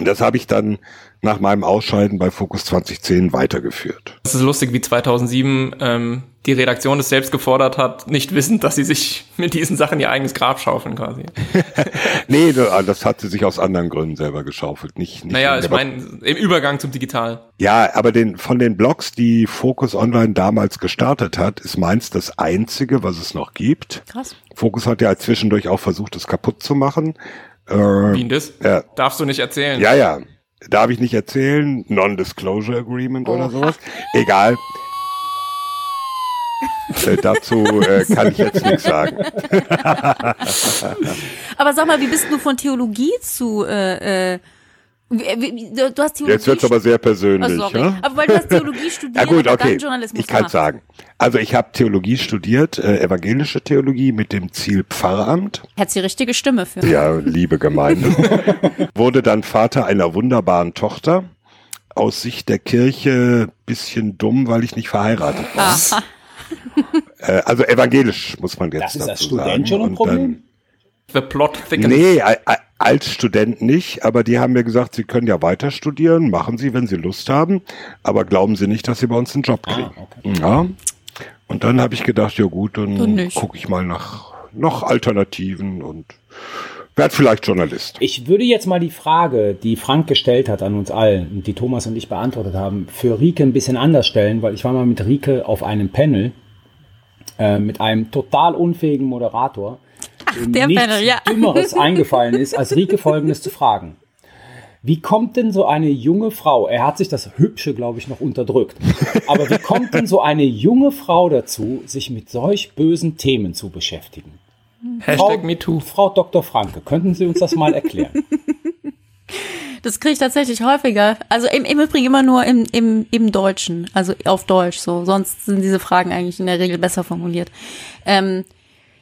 Das habe ich dann nach meinem Ausscheiden bei Focus 2010 weitergeführt. Es ist lustig, wie 2007 ähm, die Redaktion es selbst gefordert hat, nicht wissend, dass sie sich mit diesen Sachen ihr eigenes Grab schaufeln quasi. <laughs> Nee, da- das hat sie sich aus anderen Gründen selber geschaufelt. Nicht, nicht Naja, ich meine, im Übergang zum Digital. Ja, aber den, von den Blogs, die Focus Online damals gestartet hat, ist meins das einzige, was es noch gibt. Krass. Focus hat ja zwischendurch auch versucht, es kaputt zu machen. Äh, Wie denn das? ja, Darfst du nicht erzählen. ja, ja. Darf ich nicht erzählen. Non-Disclosure Agreement oder Oha. sowas. Egal. Äh, dazu äh, kann ich jetzt nichts sagen. Aber sag mal, wie bist du von Theologie zu äh, äh, du du hast Theologie Jetzt wird's aber sehr persönlich. Oh, sorry. ja? Aber weil du hast Theologie <laughs> studiert, Ja gut, okay. dann Journalismus Ich kann gemacht. sagen. Also ich habe Theologie studiert, äh, evangelische Theologie mit dem Ziel Pfarramt. Hättest die richtige Stimme für. Ja, liebe Gemeinde. <laughs> Wurde dann Vater einer wunderbaren Tochter. Aus Sicht der Kirche bisschen dumm, weil ich nicht verheiratet war. <laughs> Äh, also evangelisch muss man jetzt Das ist dazu Student sagen. schon ein Problem. The plot thickens. nee, als Student nicht, aber die haben mir gesagt, sie können ja weiter studieren, machen sie, wenn sie Lust haben, aber glauben sie nicht, dass sie bei uns einen Job kriegen. Ja. Und dann habe ich gedacht, ja gut, dann gucke ich mal nach noch Alternativen und werde vielleicht Journalist. Ich würde jetzt mal die Frage, die Frank gestellt hat an uns allen und die Thomas und ich beantwortet haben, für Rike ein bisschen anders stellen, weil ich war mal mit Rike auf einem Panel äh, mit einem total unfähigen Moderator, dem der nichts Panel, ja. Dümmeres eingefallen ist, als Rike Folgendes zu fragen. Wie kommt denn so eine junge Frau, er hat sich das Hübsche, glaube ich, noch unterdrückt, aber wie kommt denn so eine junge Frau dazu, sich mit solch bösen Themen zu beschäftigen? Hashtag MeToo. Frau Dr. Franke, könnten Sie uns das mal erklären? Das kriege ich tatsächlich häufiger. Also im, im Übrigen immer nur im, im, im Deutschen, also auf Deutsch so. Sonst sind diese Fragen eigentlich in der Regel besser formuliert. Ähm,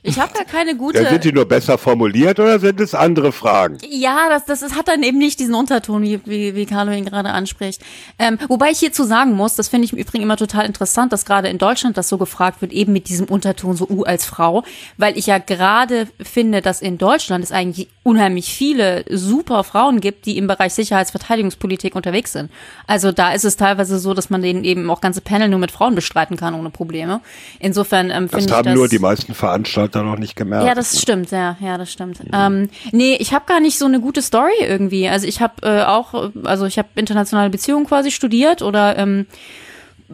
ich habe ja keine gute. Ja, sind die nur besser formuliert oder sind es andere Fragen? Ja, das, das ist, hat dann eben nicht diesen Unterton, wie, wie, wie Carlo ihn gerade anspricht. Ähm, wobei ich hierzu sagen muss, das finde ich im Übrigen immer total interessant, dass gerade in Deutschland das so gefragt wird, eben mit diesem Unterton so U als Frau, weil ich ja gerade finde, dass in Deutschland es eigentlich unheimlich viele super Frauen gibt, die im Bereich Sicherheitsverteidigungspolitik unterwegs sind. Also da ist es teilweise so, dass man denen eben auch ganze Panel nur mit Frauen bestreiten kann ohne Probleme. Insofern ähm, Das finde ich haben das nur die meisten Veranstalter noch nicht gemerkt. ja, das stimmt, ja, ja, das stimmt. Ähm, nee, ich habe gar nicht so eine gute Story irgendwie. Also ich habe äh, auch, also ich habe internationale Beziehungen quasi studiert oder ähm,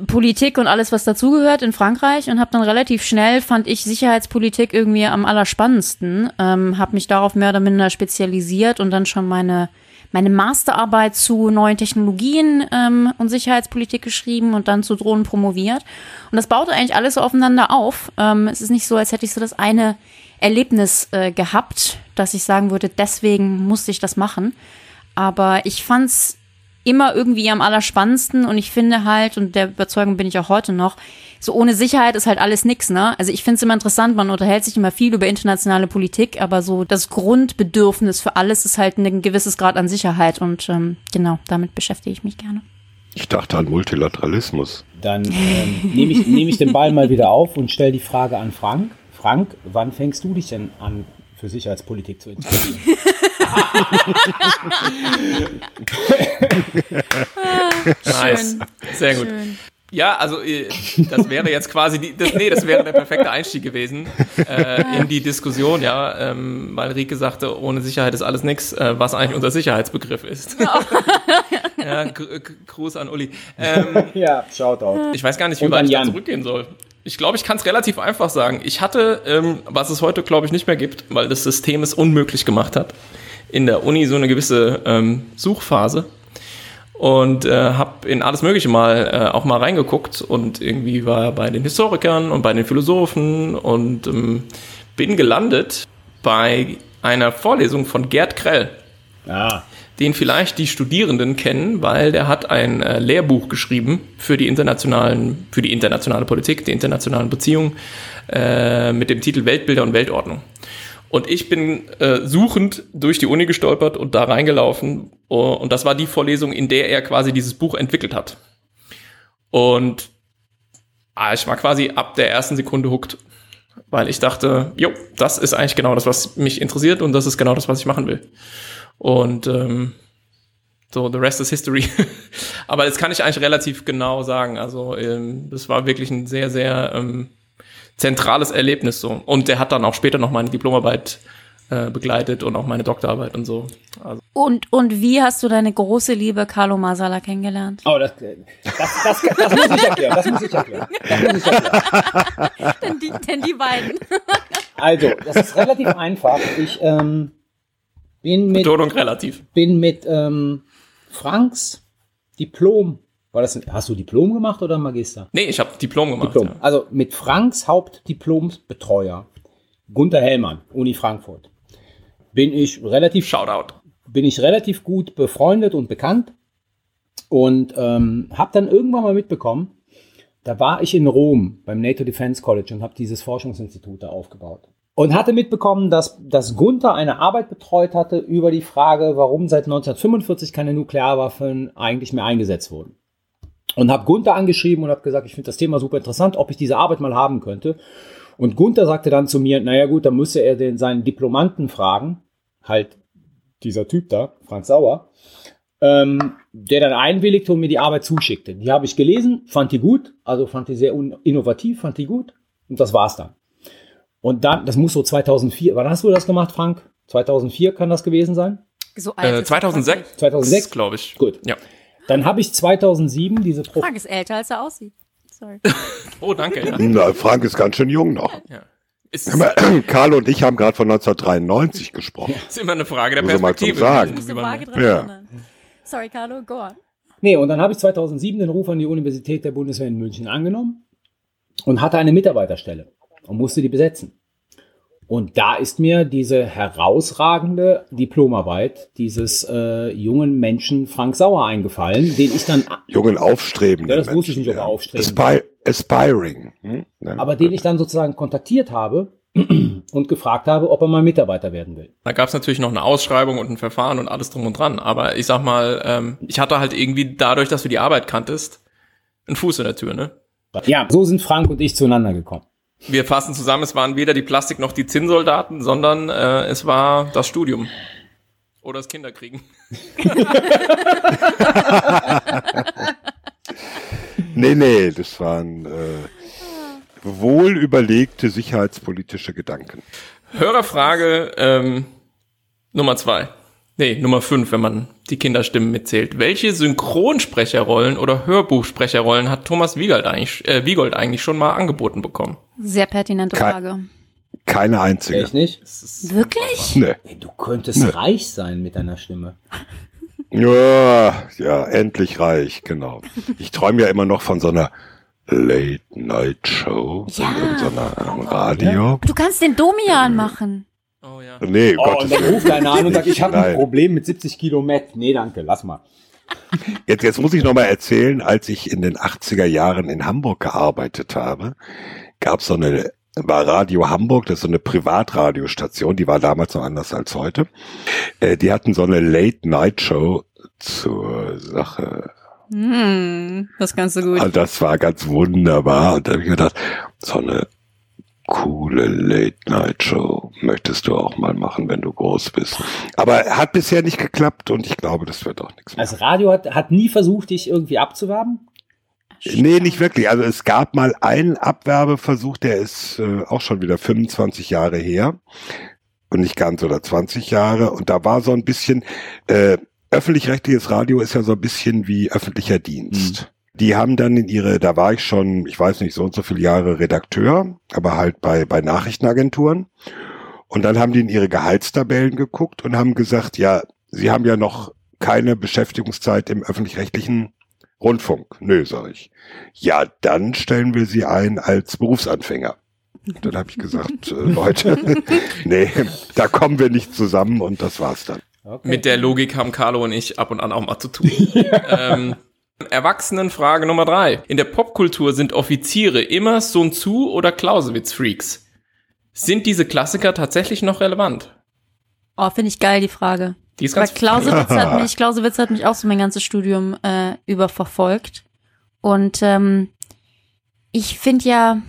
Politik und alles, was dazugehört in Frankreich und habe dann relativ schnell, fand ich Sicherheitspolitik irgendwie am allerspannendsten, ähm, habe mich darauf mehr oder minder spezialisiert und dann schon meine meine Masterarbeit zu neuen Technologien ähm, und Sicherheitspolitik geschrieben und dann zu Drohnen promoviert. Und das baute eigentlich alles so aufeinander auf. Ähm, es ist nicht so, als hätte ich so das eine Erlebnis äh, gehabt, dass ich sagen würde, deswegen musste ich das machen. Aber ich fand's immer irgendwie am allerspannendsten und ich finde halt, und der Überzeugung bin ich auch heute noch, so ohne Sicherheit ist halt alles nix, ne? Also ich finde es immer interessant, man unterhält sich immer viel über internationale Politik, aber so das Grundbedürfnis für alles ist halt ein gewisses Grad an Sicherheit und ähm, genau, damit beschäftige ich mich gerne. Ich dachte an Multilateralismus. Dann ähm, nehme ich, nehm ich den Ball mal wieder auf und stelle die Frage an Frank. Frank, wann fängst du dich denn an, für Sicherheitspolitik zu interessieren? <laughs> Nice. Sehr gut. Ja, also äh, das wäre jetzt quasi die, das, nee, das wäre der perfekte Einstieg gewesen äh, in die Diskussion, ja, ähm, weil Rike sagte, ohne Sicherheit ist alles nix, äh, was eigentlich unser Sicherheitsbegriff ist. ja, <laughs> Gr- Gruß an Uli. Ähm, <laughs> 'Shoutout'. Shoutout. ich weiß gar nicht, wie weit ich da zurückgehen soll. Ich glaube, ich kann es relativ einfach sagen. Ich hatte, ähm, was es heute, glaube ich, nicht mehr gibt, weil das System es unmöglich gemacht hat, in der Uni so eine gewisse ähm, Suchphase und äh, habe in alles Mögliche mal äh, auch mal reingeguckt und irgendwie war bei den Historikern und bei den Philosophen und ähm, bin gelandet bei einer Vorlesung von Gerd Krell Ah, den vielleicht die Studierenden kennen, weil der hat ein äh, Lehrbuch geschrieben für die internationalen, für die internationale Politik, die internationalen Beziehungen äh, mit dem Titel Weltbilder und Weltordnung. Und ich bin äh, suchend durch die Uni gestolpert und da reingelaufen. Oh, und das war die Vorlesung, in der er quasi dieses Buch entwickelt hat. Und ah, ich war quasi ab der ersten Sekunde hooked, weil ich dachte, jo, das ist eigentlich genau das, was mich interessiert und das ist genau das, was ich machen will. Und ähm, so, the rest is history. <laughs> Aber das kann ich eigentlich relativ genau sagen. Also, ähm, das war wirklich ein sehr, sehr ähm, zentrales Erlebnis so. Und der hat dann auch später noch meine Diplomarbeit äh, begleitet und auch meine Doktorarbeit und so. Also, Und, und wie hast du deine große Liebe Carlo Masala kennengelernt? oh, das, das, das, das muss ich erklären. Das muss ich erklären. Das muss ich erklären. <laughs> denn, die, denn die beiden. Also, das ist relativ einfach. Ich ähm, bin mit Betonung relativ. bin mit ähm, Franks Diplom War das, hast du Diplom gemacht oder Magister? Nee, ich habe Diplom gemacht. Diplom. Ja. Also mit Franks Hauptdiplomsbetreuer, Gunther Hellmann, Uni Frankfurt, bin ich relativ Shoutout. bin ich relativ gut befreundet und bekannt und ähm, habe dann irgendwann mal mitbekommen, da war ich in Rom beim NATO Defense College und habe dieses Forschungsinstitut da aufgebaut. Und hatte mitbekommen, dass, dass Gunther eine Arbeit betreut hatte über die Frage, warum seit 1945 keine Nuklearwaffen eigentlich mehr eingesetzt wurden. Und habe Gunther angeschrieben und habe gesagt, ich finde das Thema super interessant, ob ich diese Arbeit mal haben könnte. Und Gunther sagte dann zu mir, naja gut, dann müsste er den, seinen Diplomanten fragen, halt dieser Typ da, Frank Sauer, ähm, der dann einwilligte und mir die Arbeit zuschickte. Die habe ich gelesen, fand die gut, also fand die sehr innovativ, fand die gut und das war's dann. Und dann, das muss so 2004, wann hast du das gemacht, Frank? 2004 kann das gewesen sein? So alt Äh, ist er 2006, 2006? glaube ich. Gut. Ja. Dann habe ich 2007 diese Pro Frank ist älter, als er aussieht. Sorry. <laughs> Oh, danke. Ja. Na, Frank ist ganz schön jung noch. ja. <clears throat> Karl und ich haben gerade von 1993 gesprochen. <laughs> ist immer eine Frage der ich mal zum Perspektive. Sagen. Ja. erinnern. Sorry, Carlo, go on. Nee, und dann habe ich 2007 den Ruf an die Universität der Bundeswehr in München angenommen und hatte eine Mitarbeiterstelle und musste die besetzen. Und da ist mir diese herausragende Diplomarbeit dieses äh, jungen Menschen Frank Sauer eingefallen, den ich dann, Jungen aufstrebenden Ja, das wusste ich nicht, ob er Menschen, aufstrebend Aspi aspiring. Hm? Aber den ich dann sozusagen kontaktiert habe <clears throat> und gefragt habe, ob er mal Mitarbeiter werden will. Da gab es natürlich noch eine Ausschreibung und ein Verfahren und alles drum und dran. Aber ich sag mal, ähm, ich hatte halt irgendwie dadurch, dass du die Arbeit kanntest, einen Fuß in der Tür, ne? Ja, so sind Frank und ich zueinander gekommen. Wir fassen zusammen, es waren weder die Plastik noch die Zinnsoldaten, sondern äh, es war das Studium. Oder das Kinderkriegen. <laughs> Nee, nee, das waren äh, wohl überlegte sicherheitspolitische Gedanken. Hörerfrage ähm, Nummer zwei. Nee, Nummer fünf, wenn man die Kinderstimmen mitzählt. Welche Synchronsprecherrollen oder Hörbuchsprecherrollen hat Thomas Wiegold eigentlich, äh, Wiegold eigentlich schon mal angeboten bekommen? Sehr pertinente Ke- Frage. Keine einzige. Echt nicht? Wirklich? Nee. Ey, du könntest reich sein mit deiner Stimme. <laughs> Ja, ja, endlich reich, genau. Ich träume ja immer noch von so einer Late-Night-Show, Ja. von so einer am Radio. Du kannst den Domian machen. Oh ja. Nee, Oh, Gottes und dann ruft einer an und sagt, ich habe ein. Problem mit 70 Kilo Met. Nee, danke, lass mal. Jetzt, jetzt muss ich noch mal erzählen, als ich in den 80er Jahren in Hamburg gearbeitet habe, gab es so eine, war Radio Hamburg, das ist so eine Privatradiostation, die war damals noch anders als heute. Äh, die hatten so eine Late-Night-Show zur Sache. Hm, das kannst du gut. Und das war ganz wunderbar. Und da habe ich gedacht, so eine coole Late-Night-Show möchtest du auch mal machen, wenn du groß bist. Aber hat bisher nicht geklappt und ich glaube, das wird auch nichts mehr. Das Radio hat, hat nie versucht, dich irgendwie abzuwerben. Nee, nicht wirklich. Also es gab mal einen Abwerbeversuch, der ist äh, auch schon wieder 25 Jahre her und nicht ganz oder 20 Jahre. Und da war so ein bisschen, äh, öffentlich-rechtliches Radio ist ja so ein bisschen wie öffentlicher Dienst. Die haben dann in ihre, da war ich schon, ich weiß nicht, so und so viele Jahre Redakteur, aber halt bei, bei Nachrichtenagenturen. Und dann haben die in ihre Gehaltstabellen geguckt und haben gesagt, ja, sie haben ja noch keine Beschäftigungszeit im öffentlich-rechtlichen Rundfunk. Nö, sag ich. Ja, dann stellen wir sie ein als Berufsanfänger. Und dann habe ich gesagt, äh, <laughs> Leute, nee, da kommen wir nicht zusammen und das war's dann. Okay. Mit der Logik haben Carlo und ich ab und an auch mal zu tun. <laughs> ähm, Erwachsenenfrage Nummer drei. In der Popkultur sind Offiziere immer Sun Tzu oder Clausewitz-Freaks. Sind diese Klassiker tatsächlich noch relevant? Oh, finde ich geil, die Frage. Die ist Weil ganz Clausewitz hat <laughs> mich, Clausewitz hat mich auch so mein ganzes Studium äh, über verfolgt. Und ähm, ich finde ja,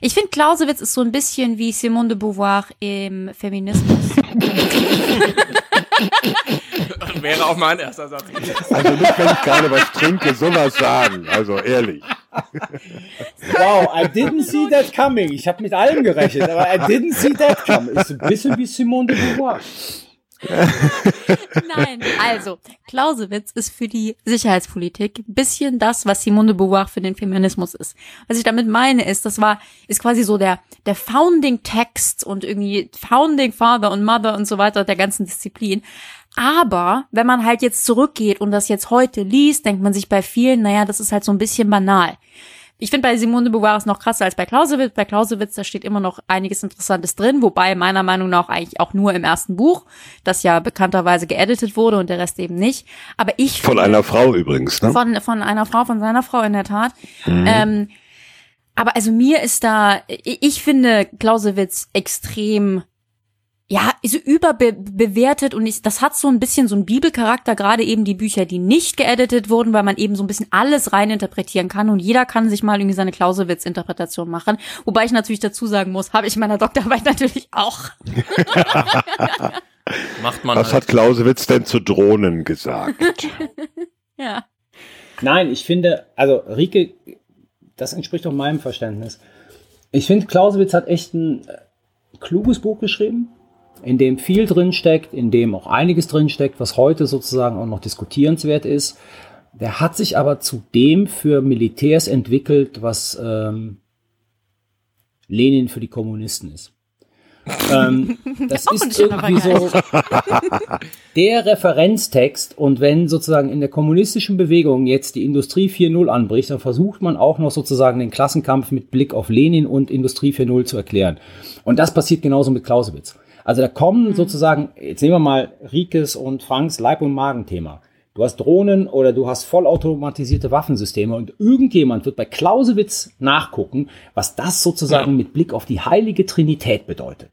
ich finde Clausewitz ist so ein bisschen wie Simone de Beauvoir im Feminismus. <laughs> <laughs> wäre auch mein erster Satz. Also nicht, wenn ich gerade was trinke, sowas sagen. Also ehrlich. Wow, I didn't see that coming. Ich habe mit allem gerechnet, aber I didn't see that coming. Ist ein bisschen wie Simone de Beauvoir. <laughs> Nein, also Clausewitz ist für die Sicherheitspolitik ein bisschen das, was Simone de Beauvoir für den Feminismus ist. Was ich damit meine, ist, das war, ist quasi so der, der Founding Text und irgendwie Founding Father und Mother und so weiter der ganzen Disziplin. Aber wenn man halt jetzt zurückgeht und das jetzt heute liest, denkt man sich bei vielen, naja, das ist halt so ein bisschen banal. Ich finde bei Simone de Beauvoir es noch krasser als bei Clausewitz. Bei Clausewitz, da steht immer noch einiges Interessantes drin, wobei meiner Meinung nach eigentlich auch nur im ersten Buch, das ja bekannterweise geeditet wurde und der Rest eben nicht. Aber ich Von einer Frau übrigens, ne? von, von einer Frau, von seiner Frau in der Tat. Ähm, aber also mir ist da, ich ich finde Clausewitz extrem, ja, so überbewertet und ich, das hat so ein bisschen so einen Bibelcharakter, gerade eben die Bücher, die nicht geeditet wurden, weil man eben so ein bisschen alles reininterpretieren kann und jeder kann sich mal irgendwie seine Clausewitz-Interpretation machen. Wobei ich natürlich dazu sagen muss, habe ich in meiner Doktorarbeit <laughs> natürlich auch. <laughs> Macht man Was halt. hat Clausewitz denn zu Drohnen gesagt? <laughs> Ja. Nein, ich finde, also Rike, das entspricht auch meinem Verständnis. Ich finde, Clausewitz hat echt ein äh, kluges Buch geschrieben, in dem viel drin steckt, in dem auch einiges drin steckt, was heute sozusagen auch noch diskutierenswert ist. Der hat sich aber zu dem für Militärs entwickelt, was ähm, Lenin für die Kommunisten ist. <laughs> ähm, das Auch ist irgendwie so <laughs> der Referenztext und wenn sozusagen in der kommunistischen Bewegung jetzt die Industrie 4.0 anbricht, dann versucht man auch noch sozusagen den Klassenkampf mit Blick auf Lenin und Industrie 4.0 zu erklären. Und das passiert genauso mit Clausewitz. Also da kommen sozusagen, jetzt nehmen wir mal Rikes und Franks Leib- und Magenthema. Du hast Drohnen oder du hast vollautomatisierte Waffensysteme und irgendjemand wird bei Clausewitz nachgucken, was das sozusagen mit Blick auf die heilige Trinität bedeutet.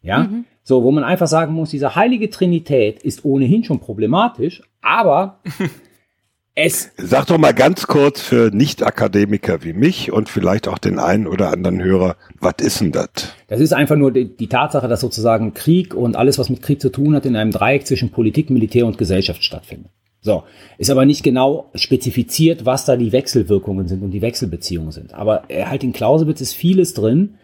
Ja, so, wo man einfach sagen muss, diese heilige Trinität ist ohnehin schon problematisch, aber <laughs> es, Sag doch mal ganz kurz für Nicht-Akademiker wie mich und vielleicht auch den einen oder anderen Hörer, was ist denn das? das ist einfach nur die, die Tatsache, dass sozusagen Krieg und alles, was mit Krieg zu tun hat, in einem Dreieck zwischen Politik, Militär und Gesellschaft stattfindet. So, ist aber nicht genau spezifiziert, was da die Wechselwirkungen sind und die Wechselbeziehungen sind. Aber äh, halt in Clausewitz ist vieles drin,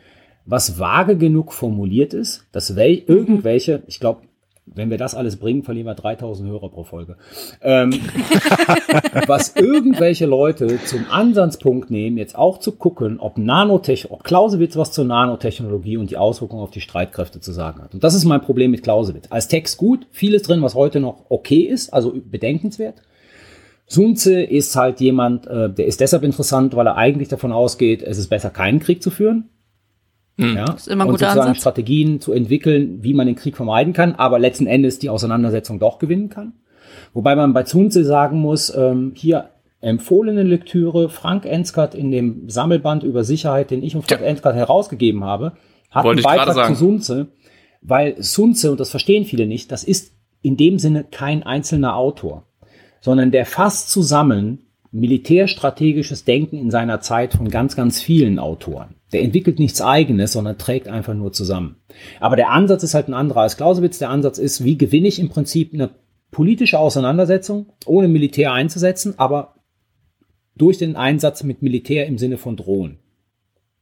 was vage genug formuliert ist, dass wel irgendwelche, ich glaube, wenn wir das alles bringen, verlieren wir 3000 Hörer pro Folge. Ähm, <laughs> was irgendwelche Leute zum Ansatzpunkt nehmen, jetzt auch zu gucken, ob Nanotech, ob Clausewitz was zur Nanotechnologie und die Auswirkungen auf die Streitkräfte zu sagen hat. Und das ist mein Problem mit Clausewitz. Als Text gut, vieles drin, was heute noch okay ist, also bedenkenswert. Sunze ist halt jemand, äh, der ist deshalb interessant, weil er eigentlich davon ausgeht, es ist besser, keinen Krieg zu führen. Ja, ist immer ein und guter sozusagen Ansatz. Strategien zu entwickeln, wie man den Krieg vermeiden kann, aber letzten Endes die Auseinandersetzung doch gewinnen kann. Wobei man bei Zunze sagen muss, ähm, hier empfohlene Lektüre, Frank Enskert in dem Sammelband über Sicherheit, den ich und Frank Enskert herausgegeben habe, hat Wollte einen Beitrag sagen. zu Sunze, weil Sunze, und das verstehen viele nicht, das ist in dem Sinne kein einzelner Autor, sondern der fasst zusammen militärstrategisches Denken in seiner Zeit von ganz, ganz vielen Autoren. Der entwickelt nichts eigenes, sondern trägt einfach nur zusammen. Aber der Ansatz ist halt ein anderer als Clausewitz. Der Ansatz ist, wie gewinne ich im Prinzip eine politische Auseinandersetzung, ohne Militär einzusetzen, aber durch den Einsatz mit Militär im Sinne von Drohen.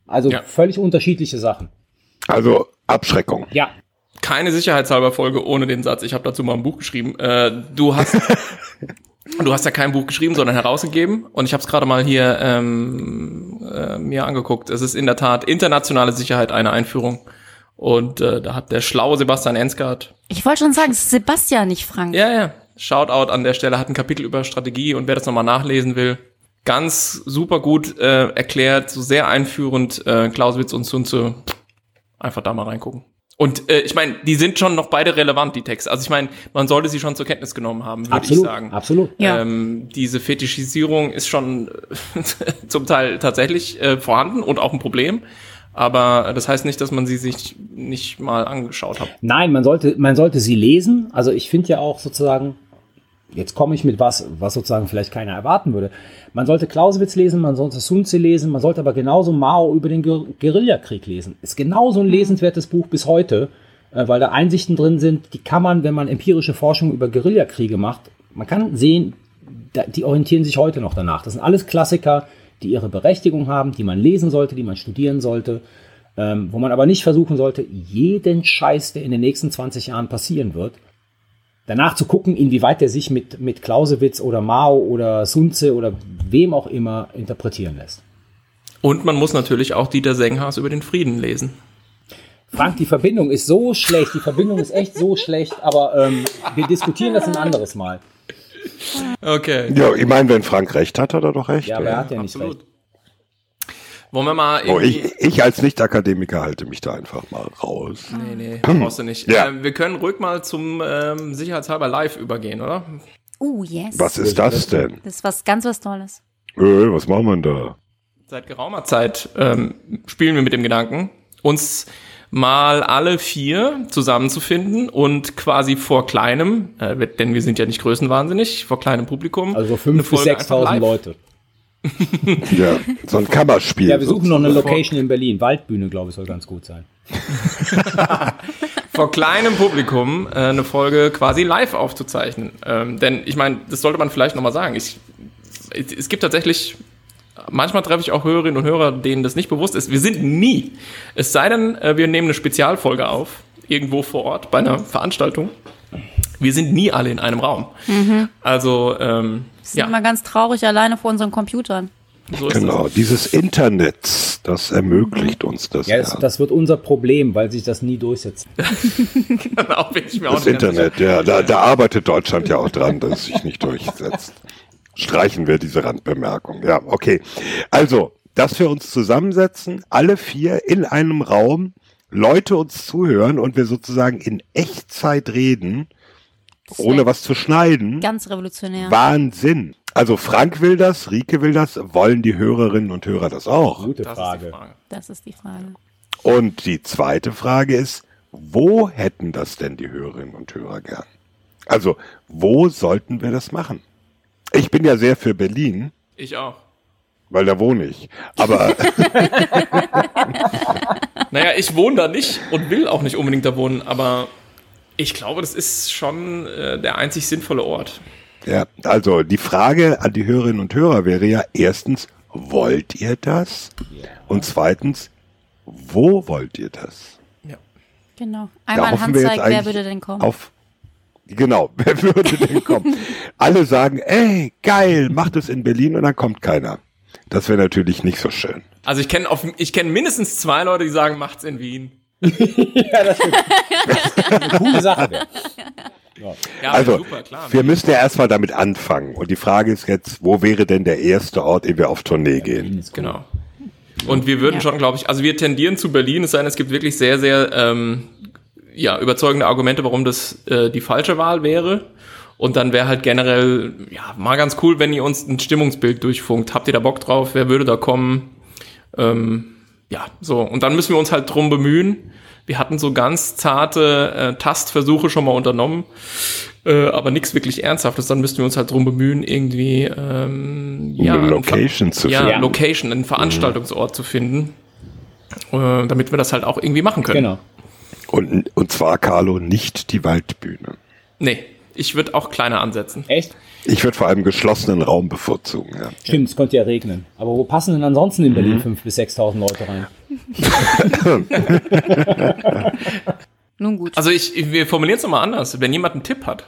Also Ja. völlig unterschiedliche Sachen. Also Abschreckung. Ja, keine sicherheitshalber Folge ohne den Satz. Ich habe dazu mal ein Buch geschrieben. Äh, du hast <laughs> du hast ja kein Buch geschrieben, sondern herausgegeben. Und ich habe es gerade mal hier ähm, äh, mir angeguckt. Es ist in der Tat internationale Sicherheit eine Einführung. Und äh, da hat der schlaue Sebastian Ensgard, Ich wollte schon sagen, es ist Sebastian, nicht Frank. ja, ja, Shoutout an der Stelle, hat ein Kapitel über Strategie und wer das nochmal nachlesen will, ganz super gut äh, erklärt, so sehr einführend, äh, Clausewitz und Sun Tzu. Einfach da mal reingucken. Und äh, ich meine, die sind schon noch beide relevant, die Texte. Also ich meine, man sollte sie schon zur Kenntnis genommen haben, würde ich absolut, sagen. absolut. Ja. Ähm, diese Fetischisierung ist schon <laughs> zum Teil tatsächlich äh, vorhanden und auch ein Problem. Aber das heißt nicht, dass man sie sich nicht mal angeschaut hat. Nein, man sollte, man sollte sie lesen. Also ich finde ja auch sozusagen, jetzt komme ich mit was, was sozusagen vielleicht keiner erwarten würde. Man sollte Clausewitz lesen, man sollte Sun Tzu lesen, man sollte aber genauso Mao über den Guer- Guerillakrieg lesen. Ist genauso ein lesenswertes Buch bis heute, äh, weil da Einsichten drin sind, die kann man, wenn man empirische Forschung über Guerillakriege macht, man kann sehen, die orientieren sich heute noch danach. Das sind alles Klassiker, die ihre Berechtigung haben, die man lesen sollte, die man studieren sollte, ähm, wo man aber nicht versuchen sollte, jeden Scheiß, der in den nächsten 20 Jahren passieren wird, danach zu gucken, inwieweit der sich mit, mit Clausewitz oder Mao oder Sun Tzu oder wem auch immer interpretieren lässt. Und man muss natürlich auch Dieter Senghaus über den Frieden lesen. Frank, die Verbindung ist so schlecht. Die Verbindung ist echt so schlecht, aber ähm, wir diskutieren das ein anderes Mal. Okay. Ja, ich meine, wenn Frank recht hat, hat er doch recht. Ja, aber er hat ja nicht Absolut. recht. Wollen wir mal Oh, irgendwie... ich, ich als Nicht-Akademiker halte mich da einfach mal raus. Nee, nee, brauchst du nicht. Ja. Ähm, wir können ruhig mal zum ähm, Sicherheitshalber live übergehen, oder? Uh, yes. Was ist das denn? Das ist was ganz was Tolles. Äh, was machen wir denn da? Seit geraumer Zeit ähm, spielen wir mit dem Gedanken, uns mal alle vier zusammenzufinden und quasi vor kleinem, äh, denn wir sind ja nicht größenwahnsinnig, vor kleinem Publikum. Also eine 5.000 bis Folge einfach 6.000 live. Leute. <laughs> Ja, so ein Kammerspiel. Ja, wir suchen noch eine Location in Berlin. Waldbühne, glaube ich, soll ganz gut sein. <laughs> vor kleinem Publikum äh, eine Folge quasi live aufzuzeichnen. Ähm, denn ich meine, das sollte man vielleicht nochmal sagen. Ich, es, es gibt tatsächlich, manchmal treffe ich auch Hörerinnen und Hörer, denen das nicht bewusst ist. Wir sind nie, es sei denn, äh, wir nehmen eine Spezialfolge auf, irgendwo vor Ort bei einer Veranstaltung. Wir sind nie alle in einem Raum. Also, ähm, Wir sind ja, immer ganz traurig alleine vor unseren Computern. so ist Genau, dieses Internet, das ermöglicht uns das. Ja, Ja, das, das wird unser Problem, weil sich das nie durchsetzt. das. <laughs> Genau, bin ich mir auch das ganz Internet, ja, da, da arbeitet Deutschland ja auch dran, dass es sich nicht durchsetzt. Streichen wir diese Randbemerkung. Ja, okay. Also, dass wir uns zusammensetzen, alle vier in einem Raum, Leute uns zuhören und wir sozusagen in Echtzeit reden, ohne was zu schneiden. Ganz revolutionär. Wahnsinn. Also Frank will das, Rike will das, wollen die Hörerinnen und Hörer das auch? Gute Das ist die Frage. Frage. Das ist die Frage. Und die zweite Frage ist, wo hätten das denn die Hörerinnen und Hörer gern? Also, wo sollten wir das machen? Ich bin ja sehr für Berlin, Ich auch. weil da wohne ich. Aber <laughs> Naja, ich wohne da nicht und will auch nicht unbedingt da wohnen, aber ich glaube, das ist schon äh, der einzig sinnvolle Ort. ja, also die Frage an die Hörerinnen und Hörer wäre ja erstens, wollt ihr das? Und zweitens, wo wollt ihr das? Genau. Da Einmal jetzt Handzeig, wer würde denn kommen? Auf Genau, <laughs> wer würde denn kommen? Alle sagen, ey, geil, macht es in Berlin und dann kommt keiner. Das wäre natürlich nicht so schön. Also ich kenne ich kenne mindestens zwei Leute, die sagen, macht's in Wien. <laughs> Eine coole Sache. wär. Ja, Also, super, klar. wir müssen ja erstmal damit anfangen. Und die Frage ist jetzt, wo wäre denn der erste Ort, in wir auf Tournee gehen? Genau. Und wir würden Ja. schon, glaube ich, also wir tendieren zu Berlin, es sei denn, es gibt wirklich sehr, sehr ähm, ja, überzeugende Argumente, warum das äh, die falsche Wahl wäre. Und dann wäre halt generell, ja, mal ganz cool, wenn ihr uns ein Stimmungsbild durchfunkt. Habt ihr da Bock drauf? Wer würde da kommen? Ähm, ja, so. Und dann müssen wir uns halt drum bemühen. Wir hatten so ganz zarte äh, Tastversuche schon mal unternommen, äh, aber nichts wirklich Ernsthaftes. Dann müssten wir uns halt drum bemühen, irgendwie ähm, Um ja, eine Location zu ja, finden. Ja. Location, einen Veranstaltungsort zu finden, äh, damit wir das halt auch irgendwie machen können. Genau. Und, und zwar, Carlo, nicht die Waldbühne. Nee, ich würde auch kleiner ansetzen. Echt? Ich würde vor allem geschlossenen Raum bevorzugen. Ja. Stimmt, es könnte ja regnen. Aber wo passen denn ansonsten in Berlin 5.000 bis 6.000 Leute rein? <laughs> Nun gut. Also ich, wir formulieren es nochmal anders. Wenn jemand einen Tipp hat,